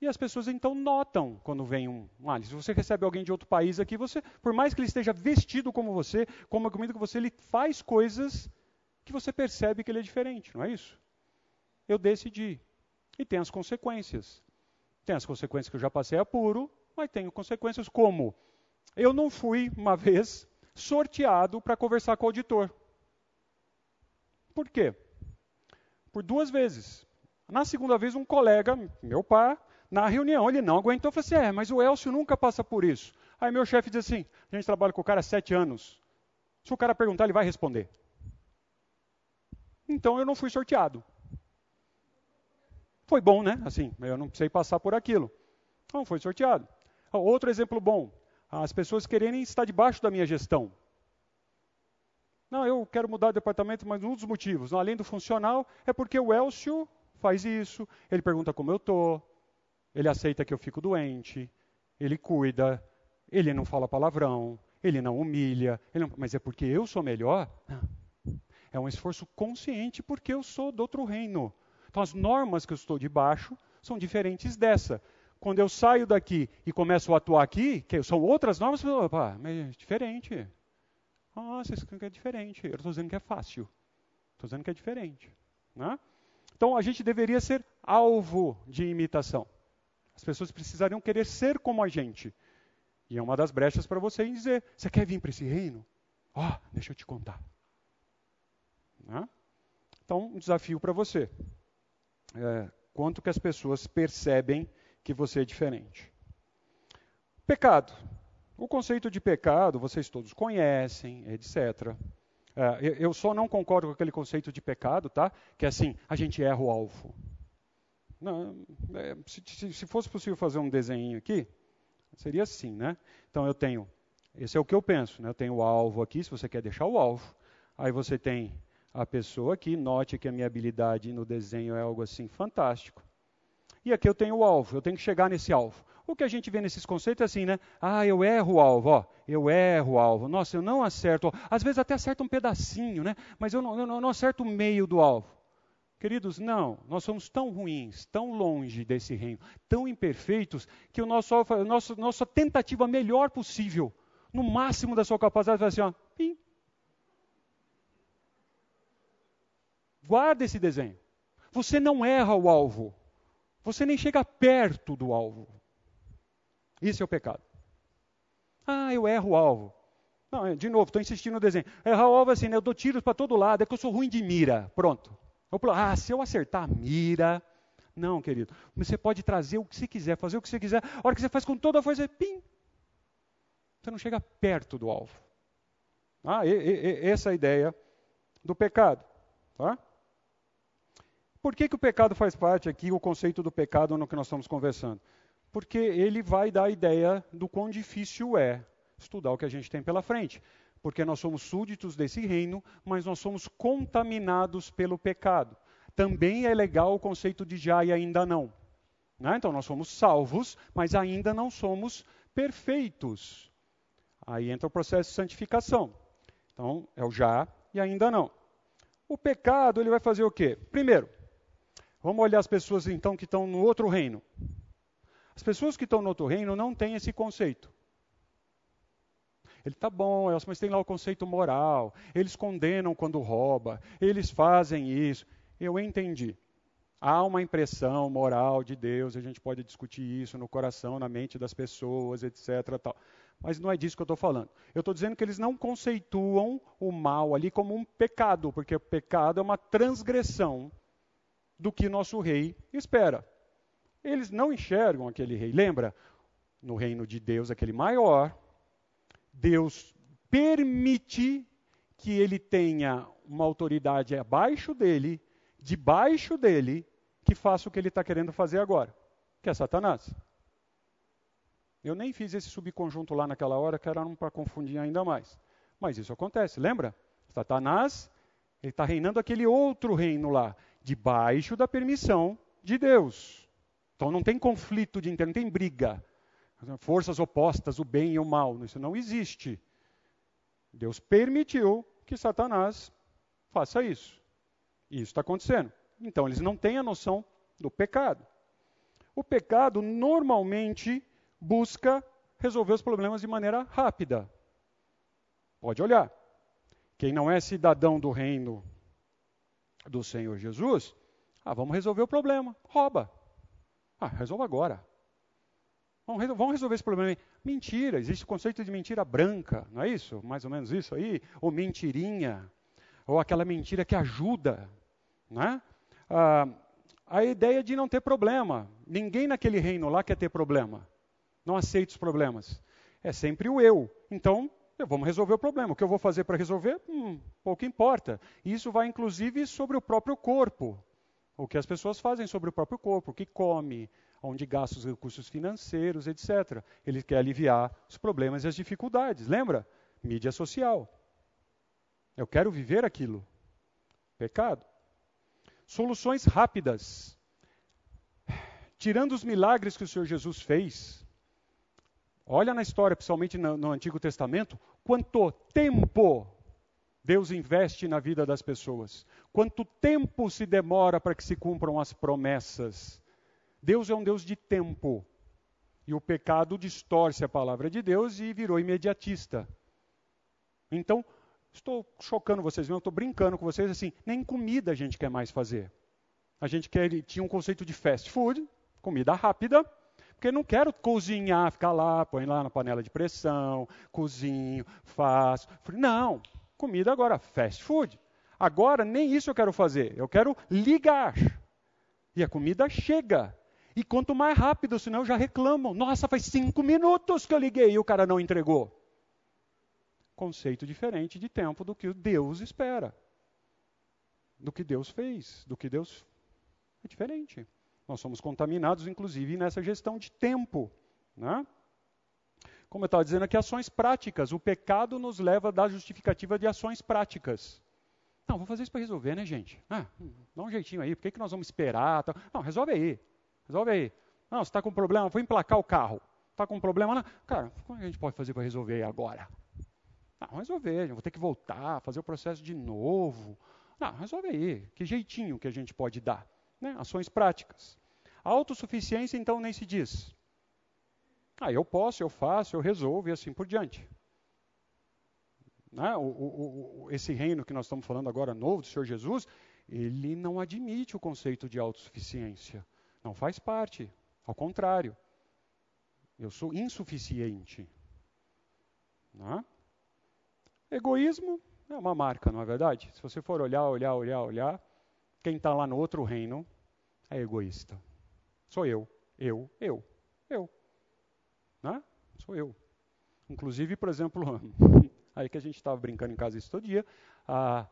E as pessoas então notam quando vem um, um alien. Se você recebe alguém de outro país aqui, você, por mais que ele esteja vestido como você, como a comida que você, ele faz coisas que você percebe que ele é diferente, não é isso? Eu decidi. E tem as consequências. Tem as consequências que eu já passei apuro, mas tenho consequências como eu não fui uma vez sorteado para conversar com o auditor. Por quê? Por duas vezes. Na segunda vez, um colega, meu pai, na reunião, ele não aguentou, falou assim: é, mas o Elcio nunca passa por isso. Aí meu chefe diz assim: a gente trabalha com o cara há sete anos. Se o cara perguntar, ele vai responder. Então eu não fui sorteado. Foi bom, né? Assim, eu não precisei passar por aquilo. Não foi sorteado. Outro exemplo bom: as pessoas quererem estar debaixo da minha gestão. Não, eu quero mudar de departamento, mas um dos motivos, além do funcional, é porque o Elcio faz isso, ele pergunta como eu estou, ele aceita que eu fico doente, ele cuida, ele não fala palavrão, ele não humilha, ele não... mas é porque eu sou melhor? É um esforço consciente porque eu sou do outro reino. Então as normas que eu estou debaixo são diferentes dessa. Quando eu saio daqui e começo a atuar aqui, que são outras normas, opa, mas é diferente. Nossa, isso aqui é diferente. Eu estou dizendo que é fácil. Estou dizendo que é diferente. Né? Então a gente deveria ser alvo de imitação. As pessoas precisariam querer ser como a gente. E é uma das brechas para você dizer: você quer vir para esse reino? Ó, oh, deixa eu te contar. Né? Então, um desafio para você. É, quanto que as pessoas percebem que você é diferente. Pecado. O conceito de pecado vocês todos conhecem, etc. É, eu só não concordo com aquele conceito de pecado, tá? Que é assim, a gente erra o alvo. Não, é, se, se, fosse possível fazer um desenho aqui, seria assim, né? Então eu tenho, esse é o que eu penso, né? Eu tenho o alvo aqui, se você quer deixar o alvo. Aí você tem a pessoa aqui, note que a minha habilidade no desenho é algo assim fantástico. E aqui eu tenho o alvo, eu tenho que chegar nesse alvo. O que a gente vê nesses conceitos é assim, né? Ah, eu erro o alvo, ó, eu erro o alvo. Nossa, eu não acerto. Às vezes até acerto um pedacinho, né? Mas eu não, eu não acerto o meio do alvo. Queridos, não, nós somos tão ruins, tão longe desse reino, tão imperfeitos, que o nosso, a nosso, nossa tentativa melhor possível, no máximo da sua capacidade, vai assim, ó, pim. Guarda esse desenho. Você não erra o alvo. Você nem chega perto do alvo. Isso é o pecado. Ah, eu erro o alvo. Não, de novo, estou insistindo no desenho. Errar o alvo é assim, né? eu dou tiros para todo lado, é que eu sou ruim de mira. Pronto. Ah, se eu acertar a mira. Não, querido. Você pode trazer o que você quiser, fazer o que você quiser. A hora que você faz com toda a força, pim. Você não chega perto do alvo. Ah, e, e, essa é a ideia do pecado. Tá? Por que, que o pecado faz parte aqui, o conceito do pecado no que nós estamos conversando? Porque ele vai dar a ideia do quão difícil é estudar o que a gente tem pela frente. Porque nós somos súditos desse reino, mas nós somos contaminados pelo pecado. Também é legal o conceito de já e ainda não. Né? Então, nós somos salvos, mas ainda não somos perfeitos. Aí entra o processo de santificação. Então, é o já e ainda não. O pecado, ele vai fazer o quê? Primeiro, Vamos olhar as pessoas então que estão no outro reino. As pessoas que estão no outro reino não têm esse conceito. Ele está bom, mas tem lá o conceito moral. Eles condenam quando rouba. Eles fazem isso. Eu entendi. Há uma impressão moral de Deus, a gente pode discutir isso no coração, na mente das pessoas, etc. Tal. Mas não é disso que eu estou falando. Eu estou dizendo que eles não conceituam o mal ali como um pecado, porque o pecado é uma transgressão do que nosso rei espera. Eles não enxergam aquele rei. Lembra? No reino de Deus, aquele maior, Deus permite que ele tenha uma autoridade abaixo dele, debaixo dele, que faça o que ele está querendo fazer agora, que é Satanás. Eu nem fiz esse subconjunto lá naquela hora, que era para confundir ainda mais. Mas isso acontece, lembra? Satanás, ele está reinando aquele outro reino lá debaixo da permissão de Deus. Então não tem conflito de interesse, não tem briga. Forças opostas, o bem e o mal, isso não existe. Deus permitiu que Satanás faça isso. E isso está acontecendo. Então eles não têm a noção do pecado. O pecado normalmente busca resolver os problemas de maneira rápida. Pode olhar. Quem não é cidadão do reino do Senhor Jesus, ah, vamos resolver o problema. Rouba. Ah, resolva agora. Vamos resolver esse problema. Mentira, existe o conceito de mentira branca, não é isso? Mais ou menos isso aí? Ou mentirinha, ou aquela mentira que ajuda. Né? Ah, a ideia de não ter problema. Ninguém naquele reino lá quer ter problema. Não aceita os problemas. É sempre o eu. Então, vamos resolver o problema. O que eu vou fazer para resolver? Hum, pouco importa. Isso vai inclusive sobre o próprio corpo. O que as pessoas fazem sobre o próprio corpo, o que come, onde gasta os recursos financeiros, etc. Ele quer aliviar os problemas e as dificuldades. Lembra? Mídia social. Eu quero viver aquilo. Pecado. Soluções rápidas. Tirando os milagres que o Senhor Jesus fez, olha na história, principalmente no, no Antigo Testamento, quanto tempo Deus investe na vida das pessoas, quanto tempo se demora para que se cumpram as promessas. Deus é um Deus de tempo. E o pecado distorce a palavra de Deus e virou imediatista. Então, estou chocando vocês, eu estou brincando com vocês assim, nem comida a gente quer mais fazer. A gente quer, tinha um conceito de fast food, comida rápida, porque não quero cozinhar, ficar lá, põe lá na panela de pressão, cozinho, faço. Não, comida agora, fast food. Agora nem isso eu quero fazer, eu quero ligar. E a comida chega. E quanto mais rápido, senão já reclamam. Nossa, faz cinco minutos que eu liguei e o cara não entregou. Conceito diferente de tempo do que Deus espera. Do que Deus fez, do que Deus. É diferente. Nós somos contaminados, inclusive, nessa gestão de tempo. Né? Como eu estava dizendo aqui, ações práticas. O pecado nos leva a dar justificativa de ações práticas. Não, vou fazer isso para resolver, né, gente? Ah, dá um jeitinho aí, por que, que nós vamos esperar? Não, resolve aí. Resolve aí. Não, você está com problema, vou emplacar o carro. Está com problema lá? Cara, como a gente pode fazer para resolver agora? Não, resolver, vou ter que voltar, fazer o processo de novo. Não, resolve aí. Que jeitinho que a gente pode dar? Né? Ações práticas. A autossuficiência, então, nem se diz. Ah, eu posso, eu faço, eu resolvo e assim por diante. Né? O, o, o, esse reino que nós estamos falando agora, novo do Senhor Jesus, ele não admite o conceito de autossuficiência. Não faz parte. Ao contrário. Eu sou insuficiente. É? Egoísmo é uma marca, não é verdade? Se você for olhar, olhar, olhar, olhar, quem está lá no outro reino é egoísta. Sou eu, eu, eu, eu. Né? Sou eu. Inclusive, por exemplo, aí que a gente estava brincando em casa isso todo dia, a,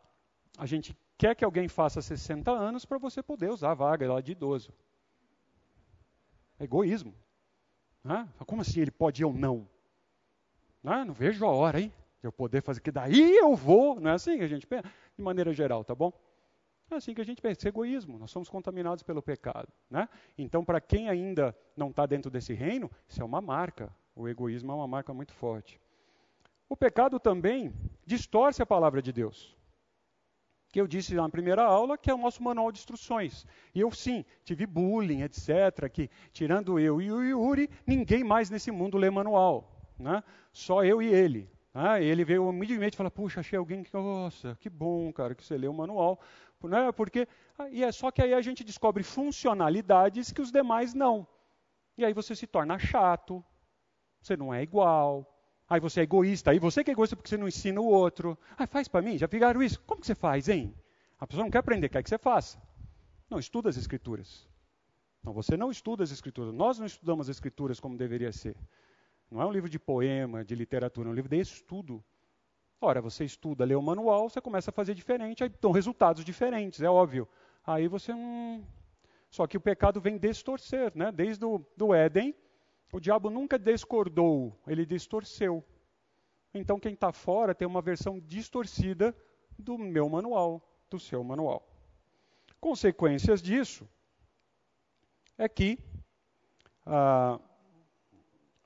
a gente quer que alguém faça 60 anos para você poder usar a vaga lá de idoso. É egoísmo. Né? Como assim ele pode e eu não? Né? Não vejo a hora, hein? De eu poder fazer, que daí eu vou. Não é assim que a gente pensa? De maneira geral, tá bom? É assim que a gente pensa, é egoísmo. Nós somos contaminados pelo pecado. Né? Então, para quem ainda não está dentro desse reino, isso é uma marca. O egoísmo é uma marca muito forte. O pecado também distorce a palavra de Deus que eu disse na primeira aula, que é o nosso manual de instruções. E eu, sim, tive bullying, etc., que, tirando eu e o Yuri, ninguém mais nesse mundo lê manual. Né? Só eu e ele. Né? Ele veio humildemente e falou, puxa, achei alguém que, nossa, que bom, cara, que você lê o manual. Né? Porque, ah, e é só que aí a gente descobre funcionalidades que os demais não. E aí você se torna chato, você não é igual, Aí você é egoísta. Aí você que é egoísta porque você não ensina o outro. Ah, faz para mim. Já fizeram isso? Como que você faz, hein? A pessoa não quer aprender, quer que você faça. Não, estuda as escrituras. Não, você não estuda as escrituras. Nós não estudamos as escrituras como deveria ser. Não é um livro de poema, de literatura, é um livro de estudo. Ora, você estuda, lê o manual, você começa a fazer diferente, aí dão resultados diferentes, é óbvio. Aí você. Hum... Só que o pecado vem distorcer, né? Desde o do Éden, o diabo nunca discordou, ele distorceu. Então quem está fora tem uma versão distorcida do meu manual, do seu manual. Consequências disso é que. Ah,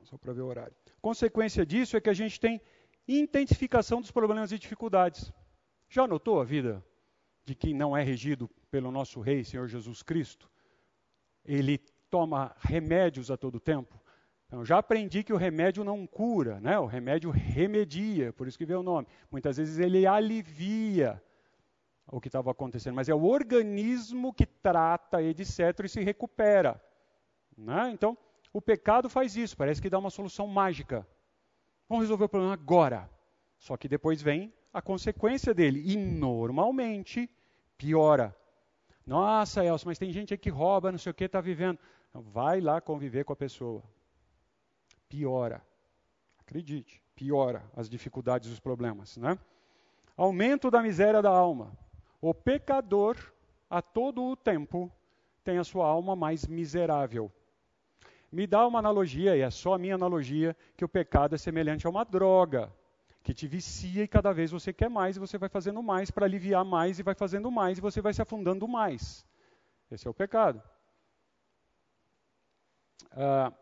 só para ver o horário. Consequência disso é que a gente tem intensificação dos problemas e dificuldades. Já notou a vida de quem não é regido pelo nosso Rei, Senhor Jesus Cristo? Ele toma remédios a todo tempo. Então, já aprendi que o remédio não cura, né? o remédio remedia, por isso que veio o nome. Muitas vezes ele alivia o que estava acontecendo, mas é o organismo que trata, etc., e se recupera. Né? Então, O pecado faz isso, parece que dá uma solução mágica. Vamos resolver o problema agora. Só que depois vem a consequência dele. E normalmente piora. Nossa, Elcio, mas tem gente aí que rouba, não sei o que, está vivendo. Vai lá conviver com a pessoa. Piora. Acredite, piora as dificuldades e os problemas. Né? Aumento da miséria da alma. O pecador, a todo o tempo, tem a sua alma mais miserável. Me dá uma analogia, e é só a minha analogia, que o pecado é semelhante a uma droga que te vicia e cada vez você quer mais e você vai fazendo mais para aliviar mais e vai fazendo mais e você vai se afundando mais. Esse é o pecado. Ah,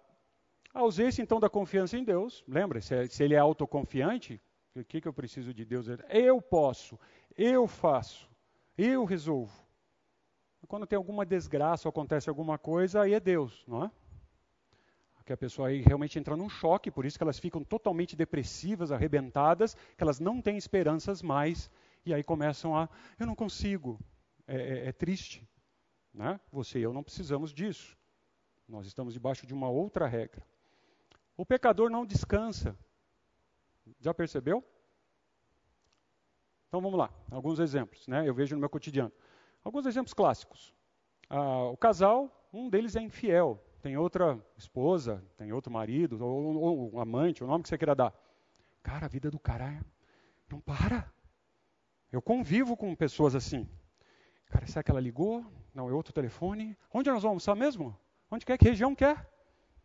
a ausência então da confiança em Deus, lembra, se, é, se ele é autoconfiante, o que, que eu preciso de Deus? Eu posso, eu faço, eu resolvo. Quando tem alguma desgraça ou acontece alguma coisa, aí é Deus, não é? Que a pessoa aí realmente entra num choque, por isso que elas ficam totalmente depressivas, arrebentadas, que elas não têm esperanças mais, e aí começam a, eu não consigo. É, é, é triste. Né? Você e eu não precisamos disso. Nós estamos debaixo de uma outra regra. O pecador não descansa. Já percebeu? Então vamos lá, alguns exemplos, né? Eu vejo no meu cotidiano. Alguns exemplos clássicos. Ah, o casal, um deles é infiel, tem outra esposa, tem outro marido, ou, ou um amante, o nome que você queira dar. Cara, a vida do cara é, não para. Eu convivo com pessoas assim. Cara, será que ela ligou? Não, é outro telefone. Onde nós vamos almoçar mesmo? Onde quer? Que região quer?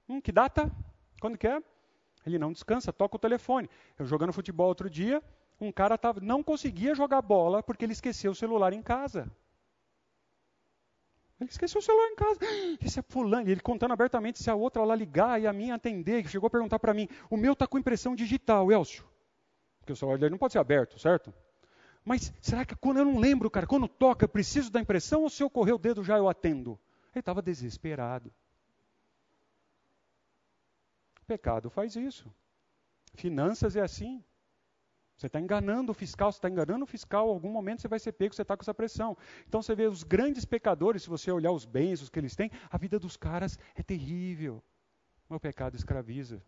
Hum, que data? Quando quer? Ele não descansa, toca o telefone. Eu jogando futebol outro dia, um cara tava, não conseguia jogar bola porque ele esqueceu o celular em casa. Ele esqueceu o celular em casa. Esse é fulano. Ele contando abertamente se a outra lá ligar e a minha atender. Que chegou a perguntar para mim: o meu está com impressão digital, Elcio. Porque o celular dele não pode ser aberto, certo? Mas será que quando eu não lembro, cara, quando toca, preciso da impressão ou se eu correr o dedo já eu atendo? Ele estava desesperado. Pecado faz isso. Finanças é assim. Você está enganando o fiscal, você está enganando o fiscal, em algum momento você vai ser pego, você está com essa pressão. Então você vê os grandes pecadores, se você olhar os bens, os que eles têm, a vida dos caras é terrível. o pecado escraviza.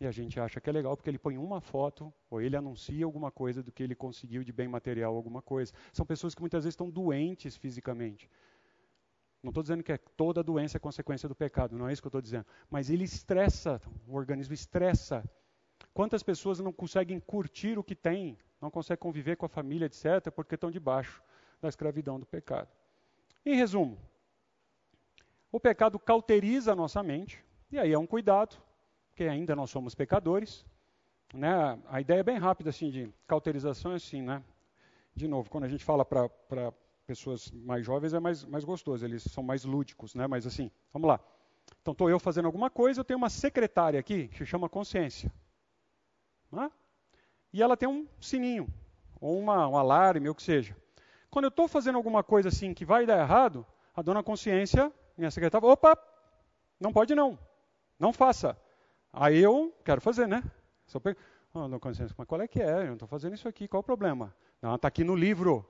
E a gente acha que é legal porque ele põe uma foto, ou ele anuncia alguma coisa do que ele conseguiu de bem material, alguma coisa. São pessoas que muitas vezes estão doentes fisicamente. Não estou dizendo que é toda doença é consequência do pecado, não é isso que eu estou dizendo. Mas ele estressa, o organismo estressa Quantas pessoas não conseguem curtir o que têm, não conseguem conviver com a família, etc., porque estão debaixo da escravidão do pecado? Em resumo, o pecado cauteriza a nossa mente, e aí é um cuidado, porque ainda nós somos pecadores. Né? A ideia é bem rápida assim de cauterização, é assim, né? De novo, quando a gente fala para pessoas mais jovens é mais, mais gostoso, eles são mais lúdicos, né? Mas assim, vamos lá. Então estou eu fazendo alguma coisa, eu tenho uma secretária aqui que se chama consciência. Né? E ela tem um sininho, ou uma, um alarme, ou o que seja. Quando eu estou fazendo alguma coisa assim que vai dar errado, a dona consciência, minha secretária, opa, não pode não, não faça. Aí eu quero fazer, né? Só pego, oh, dona consciência, mas qual é que é? Eu não estou fazendo isso aqui, qual o problema? Não, está aqui no livro.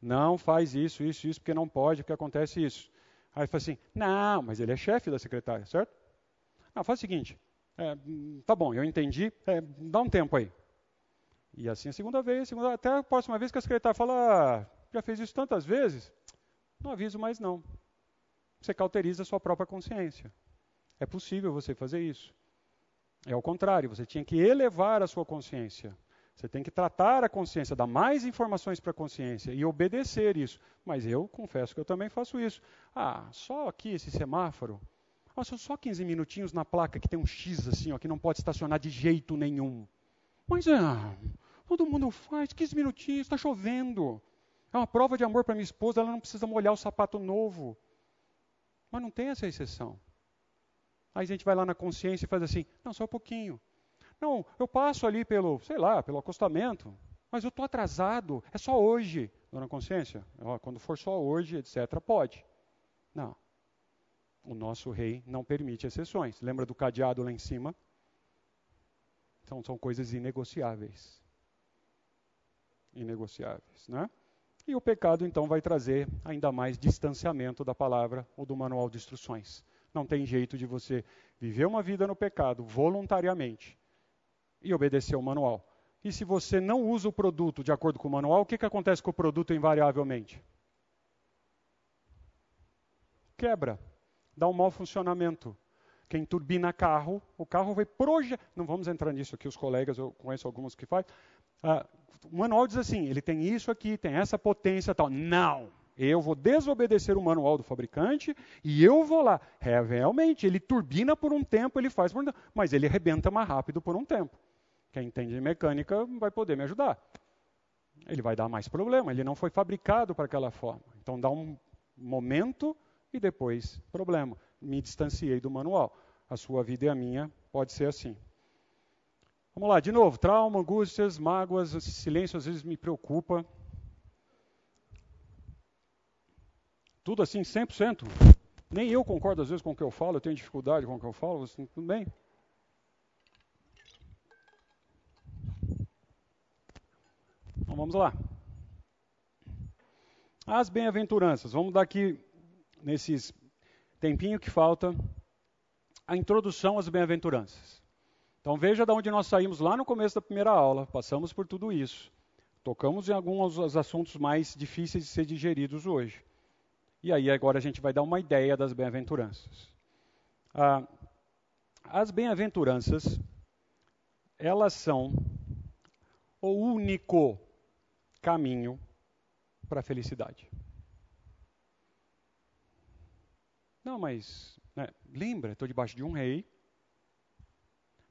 Não faz isso, isso, isso, porque não pode, porque acontece isso. Aí fala assim, não, mas ele é chefe da secretária, certo? Não, faz o seguinte, é, tá bom, eu entendi, é, dá um tempo aí. E assim a segunda vez, a segunda, até a próxima vez que a secretária fala, ah, já fez isso tantas vezes, não aviso mais não. Você cauteriza a sua própria consciência. É possível você fazer isso. É o contrário, você tinha que elevar a sua consciência. Você tem que tratar a consciência, dar mais informações para a consciência e obedecer isso. Mas eu confesso que eu também faço isso. Ah, só aqui esse semáforo. Oh, são só 15 minutinhos na placa que tem um X assim, ó, que não pode estacionar de jeito nenhum. Mas é, todo mundo faz, 15 minutinhos, está chovendo. É uma prova de amor para minha esposa, ela não precisa molhar o sapato novo. Mas não tem essa exceção. Aí a gente vai lá na consciência e faz assim, não, só um pouquinho. Não, eu passo ali pelo, sei lá, pelo acostamento, mas eu estou atrasado, é só hoje. Dona Consciência, quando for só hoje, etc., pode. Não, o nosso rei não permite exceções. Lembra do cadeado lá em cima? Então são coisas inegociáveis. Inegociáveis, né? E o pecado então vai trazer ainda mais distanciamento da palavra ou do manual de instruções. Não tem jeito de você viveu uma vida no pecado voluntariamente e obedeceu o manual. E se você não usa o produto de acordo com o manual, o que, que acontece com o produto invariavelmente? Quebra, dá um mau funcionamento. Quem turbina carro, o carro vai projetar. Não vamos entrar nisso aqui, os colegas, eu conheço alguns que fazem. Ah, o manual diz assim: ele tem isso aqui, tem essa potência tal. Não! Eu vou desobedecer o manual do fabricante e eu vou lá. É, realmente, ele turbina por um tempo, ele faz por um tempo, mas ele arrebenta mais rápido por um tempo. Quem entende de mecânica vai poder me ajudar. Ele vai dar mais problema, ele não foi fabricado para aquela forma. Então dá um momento e depois problema. Me distanciei do manual. A sua vida e a minha pode ser assim. Vamos lá, de novo. Trauma, angústias, mágoas, silêncio às vezes me preocupa. Tudo assim, 100%. Nem eu concordo às vezes com o que eu falo, eu tenho dificuldade com o que eu falo, assim, tudo bem. Vamos lá. As bem-aventuranças. Vamos dar aqui, nesses tempinho que falta, a introdução às bem-aventuranças. Então veja de onde nós saímos lá no começo da primeira aula, passamos por tudo isso. Tocamos em alguns assuntos mais difíceis de ser digeridos hoje. E aí agora a gente vai dar uma ideia das bem-aventuranças. Ah, as bem-aventuranças, elas são o único caminho para a felicidade. Não, mas né, lembra, estou debaixo de um rei.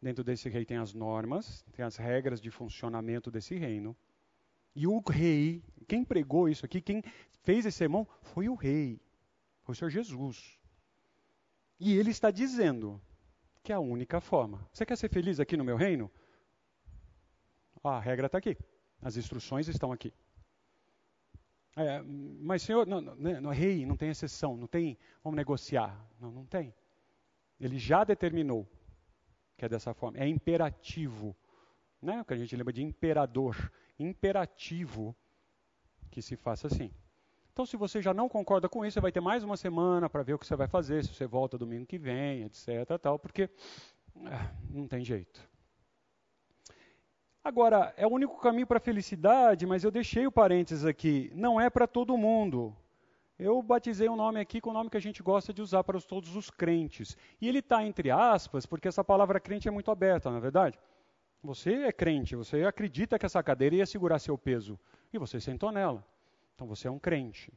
Dentro desse rei tem as normas, tem as regras de funcionamento desse reino. E o rei, quem pregou isso aqui, quem fez esse sermão, foi o rei, foi o Senhor Jesus. E ele está dizendo que é a única forma. Você quer ser feliz aqui no meu reino? Ah, a regra está aqui. As instruções estão aqui. É, mas, senhor, não, não, não, né, rei, não tem exceção, não tem, vamos negociar. Não, não tem. Ele já determinou que é dessa forma. É imperativo. Né? O que a gente lembra de imperador imperativo que se faça assim. Então, se você já não concorda com isso, você vai ter mais uma semana para ver o que você vai fazer, se você volta domingo que vem, etc. Tal, porque ah, não tem jeito. Agora, é o único caminho para a felicidade, mas eu deixei o parênteses aqui. Não é para todo mundo. Eu batizei um nome aqui com o nome que a gente gosta de usar para todos os crentes. E ele está entre aspas, porque essa palavra crente é muito aberta, não é verdade? Você é crente, você acredita que essa cadeira ia segurar seu peso e você sentou nela. Então você é um crente.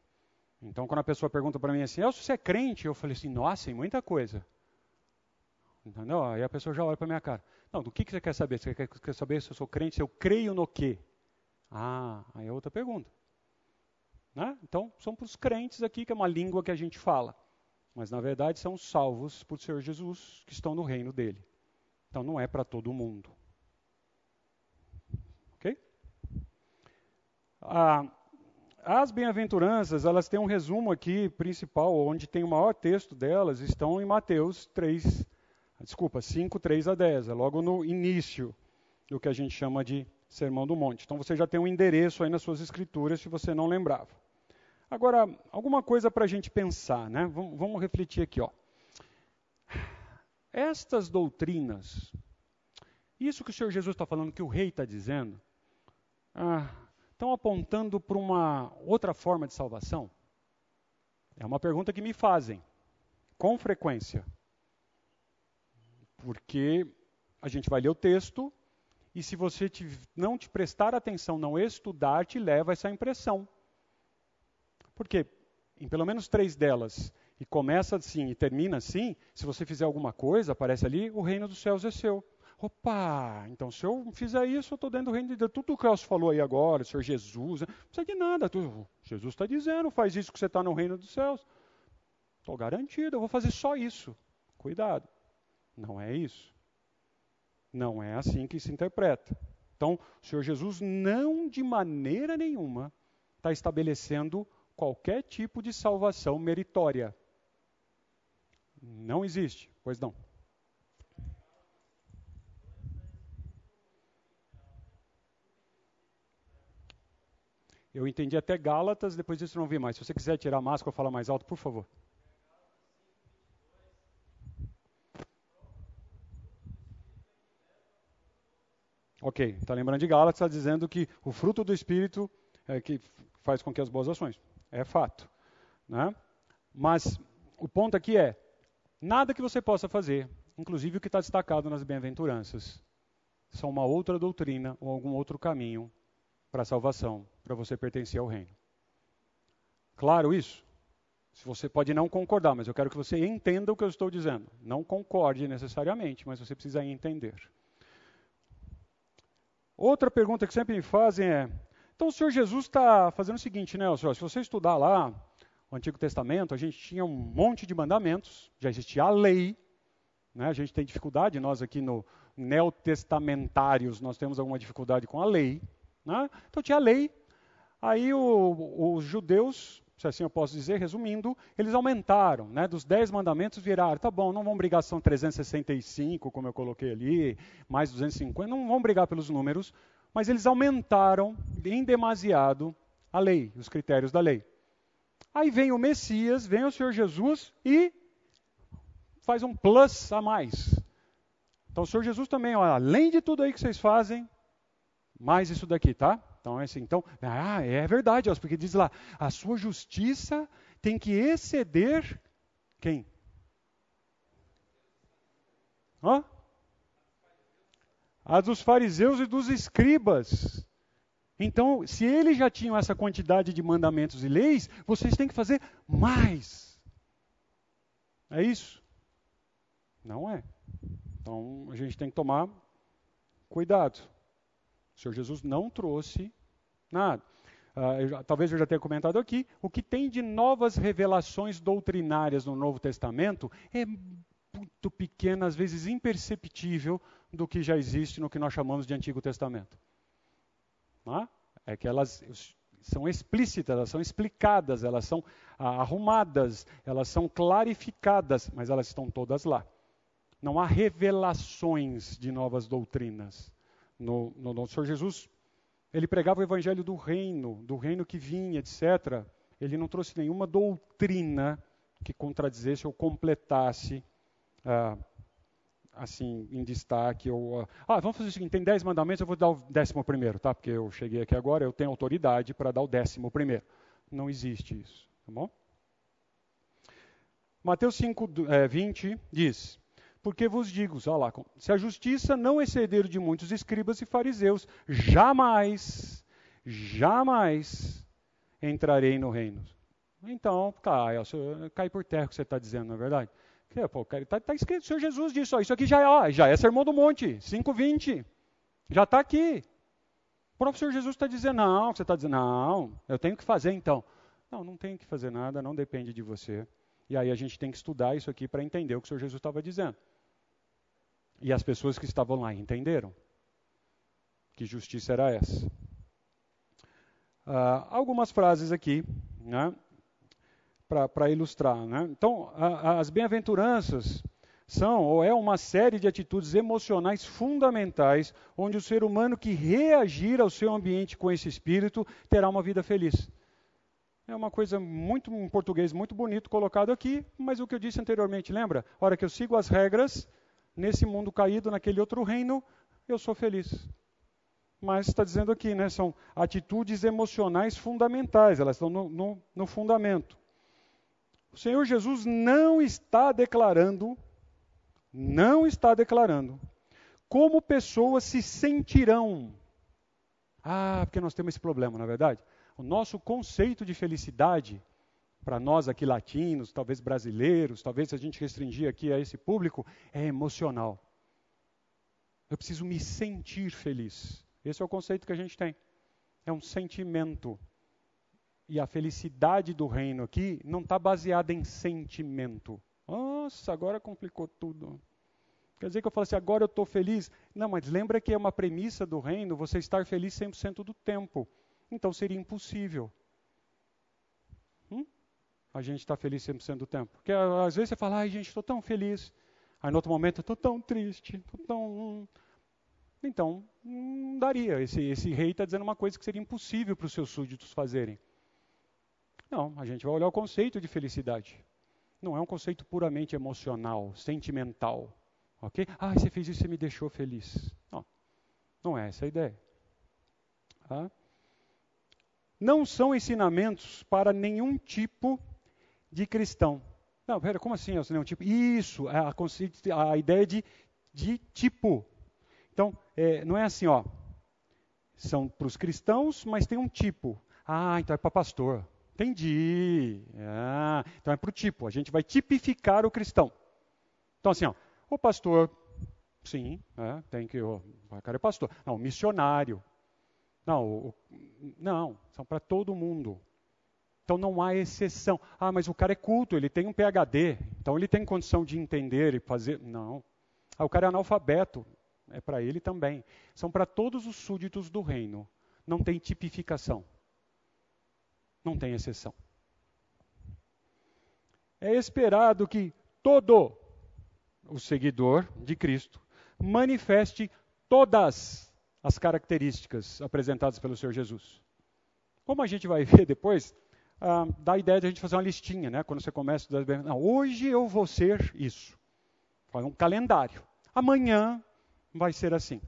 Então quando a pessoa pergunta para mim assim, Elcio, você é crente? Eu falei assim, nossa, em muita coisa. Entendeu? Aí a pessoa já olha para minha cara. Não, do que, que você quer saber? Você quer, quer saber se eu sou crente, se eu creio no quê? Ah, aí é outra pergunta. Né? Então, são para os crentes aqui, que é uma língua que a gente fala. Mas, na verdade, são salvos por Senhor Jesus, que estão no reino dele. Então, não é para todo mundo. Ah, as bem-aventuranças, elas têm um resumo aqui principal, onde tem o maior texto delas, estão em Mateus 3, desculpa, 5, 3 a 10, é logo no início do que a gente chama de Sermão do Monte. Então você já tem um endereço aí nas suas escrituras, se você não lembrava. Agora, alguma coisa para a gente pensar, né? Vamos, vamos refletir aqui, ó. Estas doutrinas, isso que o Senhor Jesus está falando, que o rei está dizendo, ah, estão apontando para uma outra forma de salvação? É uma pergunta que me fazem com frequência. Porque a gente vai ler o texto e se você te, não te prestar atenção, não estudar, te leva essa impressão. Porque em pelo menos três delas, e começa assim e termina assim, se você fizer alguma coisa, aparece ali, o reino dos céus é seu. Opa, então se eu fizer isso, eu estou dentro do reino de Deus. Tudo o que o Elcio falou aí agora, o Senhor Jesus, né? não precisa de nada. Jesus está dizendo, faz isso que você está no reino dos céus. Estou garantido, eu vou fazer só isso. Cuidado. Não é isso. Não é assim que se interpreta. Então, o Senhor Jesus não de maneira nenhuma está estabelecendo qualquer tipo de salvação meritória. Não existe, pois não. Eu entendi até Gálatas, depois disso não vi mais. Se você quiser tirar a máscara ou falar mais alto, por favor. Ok, está lembrando de Gálatas, está dizendo que o fruto do Espírito é que faz com que as boas ações. É fato. Né? Mas o ponto aqui é, nada que você possa fazer, inclusive o que está destacado nas bem-aventuranças, são uma outra doutrina ou algum outro caminho para a salvação, para você pertencer ao reino. Claro isso? Se você pode não concordar, mas eu quero que você entenda o que eu estou dizendo. Não concorde necessariamente, mas você precisa entender. Outra pergunta que sempre me fazem é: então o Senhor Jesus está fazendo o seguinte, né, senhor, se você estudar lá o Antigo Testamento, a gente tinha um monte de mandamentos, já existia a lei, né, a gente tem dificuldade, nós aqui no neotestamentários, nós temos alguma dificuldade com a lei. Né? Então tinha a lei, aí o, os judeus se assim eu posso dizer, resumindo, eles aumentaram, né? Dos 10 mandamentos viraram, tá bom, não vamos brigar, são 365, como eu coloquei ali, mais 250, não vamos brigar pelos números, mas eles aumentaram em demasiado a lei, os critérios da lei. Aí vem o Messias, vem o Senhor Jesus e faz um plus a mais. Então o Senhor Jesus também, ó, além de tudo aí que vocês fazem, mais isso daqui, tá? Então é assim, então, ah, é verdade, porque diz lá, a sua justiça tem que exceder quem? Hã? A dos fariseus e dos escribas. Então, se eles já tinham essa quantidade de mandamentos e leis, vocês têm que fazer mais. É isso? Não é. Então, a gente tem que tomar cuidado. Senhor Jesus não trouxe nada. Uh, eu talvez eu já tenha comentado aqui, o que tem de novas revelações doutrinárias no Novo Testamento é muito pequeno, às vezes imperceptível, do que já existe no que nós chamamos de Antigo Testamento. É? é que elas são explícitas, elas são explicadas, elas são ah, arrumadas, elas são clarificadas, mas elas estão todas lá. Não há revelações de novas doutrinas no, no, no Senhor Jesus, ele pregava o evangelho do reino, do reino que vinha, etc. Ele não trouxe nenhuma doutrina que contradizesse ou completasse, ah, assim, em destaque. Ou, ah, ah, vamos fazer o seguinte: tem dez mandamentos, eu vou dar o décimo primeiro, tá? Porque eu cheguei aqui agora, eu tenho autoridade para dar o décimo primeiro. Não existe isso, tá bom? Mateus 5, é, 20 diz: porque vos digo, lá, se a justiça não exceder de muitos escribas e fariseus, jamais, jamais entrarei no reino. Então, cai, cai por terra o que você está dizendo, não é verdade? Está tá escrito, o Senhor Jesus disse, ó, isso aqui já é, ó, já é sermão do monte, 5,20. Já está aqui. O Senhor Jesus está dizendo, não, você está dizendo, não, eu tenho que fazer então. Não, não tem que fazer nada, não depende de você. E aí a gente tem que estudar isso aqui para entender o que o Senhor Jesus estava dizendo. E as pessoas que estavam lá entenderam. Que justiça era essa? Uh, algumas frases aqui, né, para ilustrar. Né? Então, a, as bem-aventuranças são ou é uma série de atitudes emocionais fundamentais onde o ser humano que reagir ao seu ambiente com esse espírito terá uma vida feliz. É uma coisa muito em português muito bonito colocado aqui, mas o que eu disse anteriormente, lembra? A hora que eu sigo as regras, nesse mundo caído, naquele outro reino, eu sou feliz. Mas está dizendo aqui, né, são atitudes emocionais fundamentais, elas estão no, no, no fundamento. O Senhor Jesus não está declarando, não está declarando, como pessoas se sentirão. Ah, porque nós temos esse problema, na é verdade. O nosso conceito de felicidade para nós aqui latinos, talvez brasileiros, talvez se a gente restringir aqui a esse público, é emocional. Eu preciso me sentir feliz. Esse é o conceito que a gente tem. É um sentimento. E a felicidade do reino aqui não está baseada em sentimento. Nossa, agora complicou tudo. Quer dizer que eu falo assim, agora eu estou feliz. Não, mas lembra que é uma premissa do reino você estar feliz 100% do tempo. Então seria impossível a gente está feliz 100% do tempo. Porque às vezes você fala, ai gente, estou tão feliz. Aí no outro momento, estou tão triste, estou tão... Então, não daria. Esse, esse rei está dizendo uma coisa que seria impossível para os seus súditos fazerem. Não, a gente vai olhar o conceito de felicidade. Não é um conceito puramente emocional, sentimental. Ok? Ah, você fez isso e me deixou feliz. Não. Não é essa a ideia. Tá? Não são ensinamentos para nenhum tipo de cristão. Não, pera, como assim nenhum tipo? Isso, a, a ideia de, de tipo. Então, é, não é assim, ó. São para os cristãos, mas tem um tipo. Ah, então é para pastor. Entendi. Ah, então é para o tipo. A gente vai tipificar o cristão. Então, assim, ó, o pastor, sim, é, tem que. O cara é pastor. Não, missionário. Não, o, não, são para todo mundo. Então não há exceção. Ah, mas o cara é culto, ele tem um PhD, então ele tem condição de entender e fazer. Não. Ah, o cara é analfabeto, é para ele também. São para todos os súditos do reino. Não tem tipificação. Não tem exceção. É esperado que todo o seguidor de Cristo manifeste todas as características apresentadas pelo Senhor Jesus. Como a gente vai ver depois, ah, dá a ideia de a gente fazer uma listinha, né? Quando você começa, não, hoje eu vou ser isso. Faz um calendário. Amanhã vai ser assim.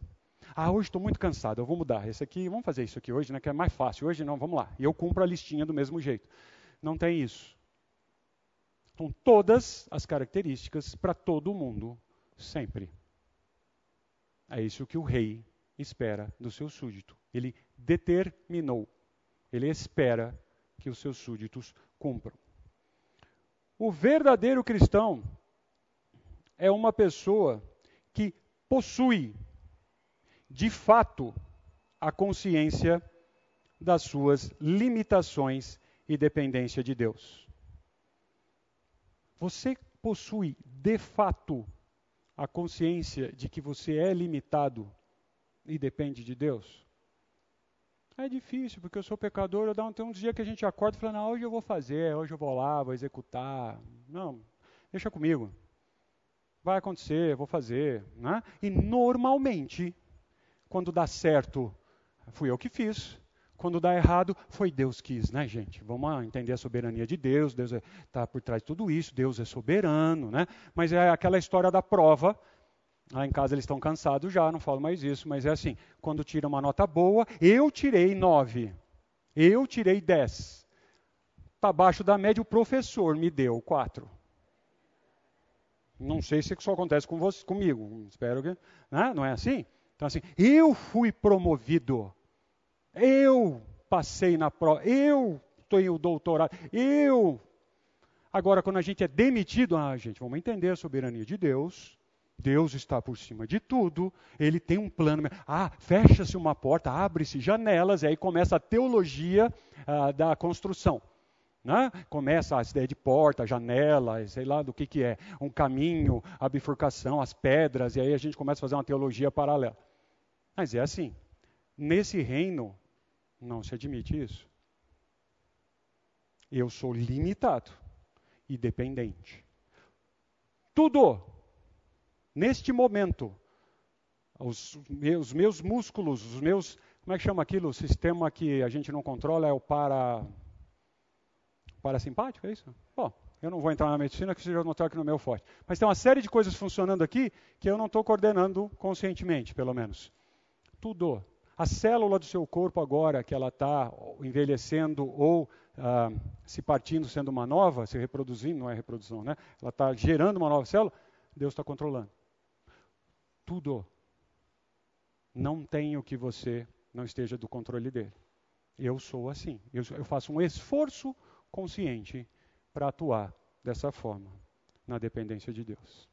Ah, hoje estou muito cansado, eu vou mudar. Esse aqui, vamos fazer isso aqui hoje, né? Que é mais fácil. Hoje não, vamos lá. E eu cumpro a listinha do mesmo jeito. Não tem isso. Então, todas as características para todo mundo, sempre. É isso que o rei espera do seu súdito. Ele determinou. Ele espera que os seus súditos cumpram. O verdadeiro cristão é uma pessoa que possui, de fato, a consciência das suas limitações e dependência de Deus. Você possui, de fato, a consciência de que você é limitado e depende de Deus? É difícil, porque eu sou pecador, eu dá um, tem um dia que a gente acorda e fala, não, hoje eu vou fazer, hoje eu vou lá, vou executar. Não, deixa comigo. Vai acontecer, vou fazer. Né? E normalmente, quando dá certo, fui eu que fiz. Quando dá errado, foi Deus que quis, né, gente? Vamos entender a soberania de Deus, Deus está é, por trás de tudo isso, Deus é soberano, né? Mas é aquela história da prova, Lá em casa eles estão cansados já, não falo mais isso, mas é assim: quando tira uma nota boa, eu tirei nove, eu tirei dez. Está abaixo da média, o professor me deu quatro. Não sei se isso acontece com você, comigo, espero que. Né? Não é assim? Então, assim, eu fui promovido, eu passei na prova, eu tenho o doutorado, eu. Agora, quando a gente é demitido, ah, gente, vamos entender a soberania de Deus Deus está por cima de tudo, ele tem um plano. Ah, fecha-se uma porta, abre-se janelas, e aí começa a teologia ah, da construção. Né? Começa a ideia de porta, janela, sei lá do que, que é, um caminho, a bifurcação, as pedras, e aí a gente começa a fazer uma teologia paralela. Mas é assim, nesse reino não se admite isso. Eu sou limitado e dependente. Tudo neste momento, os meus, meus músculos, os meus. Como é que chama aquilo? O sistema que a gente não controla é o para. Parasimpático, é isso? Bom, eu não vou entrar na medicina, que vocês já notaram que não é meu forte. Mas tem uma série de coisas funcionando aqui que eu não estou coordenando conscientemente, pelo menos. Tudo. A célula do seu corpo agora, que ela está envelhecendo ou ah, se partindo, sendo uma nova, se reproduzindo, não é reprodução, né? Ela está gerando uma nova célula, Deus está controlando tudo. Não tem o que você não esteja do controle dele. Eu sou assim. Eu, eu faço um esforço consciente para atuar dessa forma, na dependência de Deus.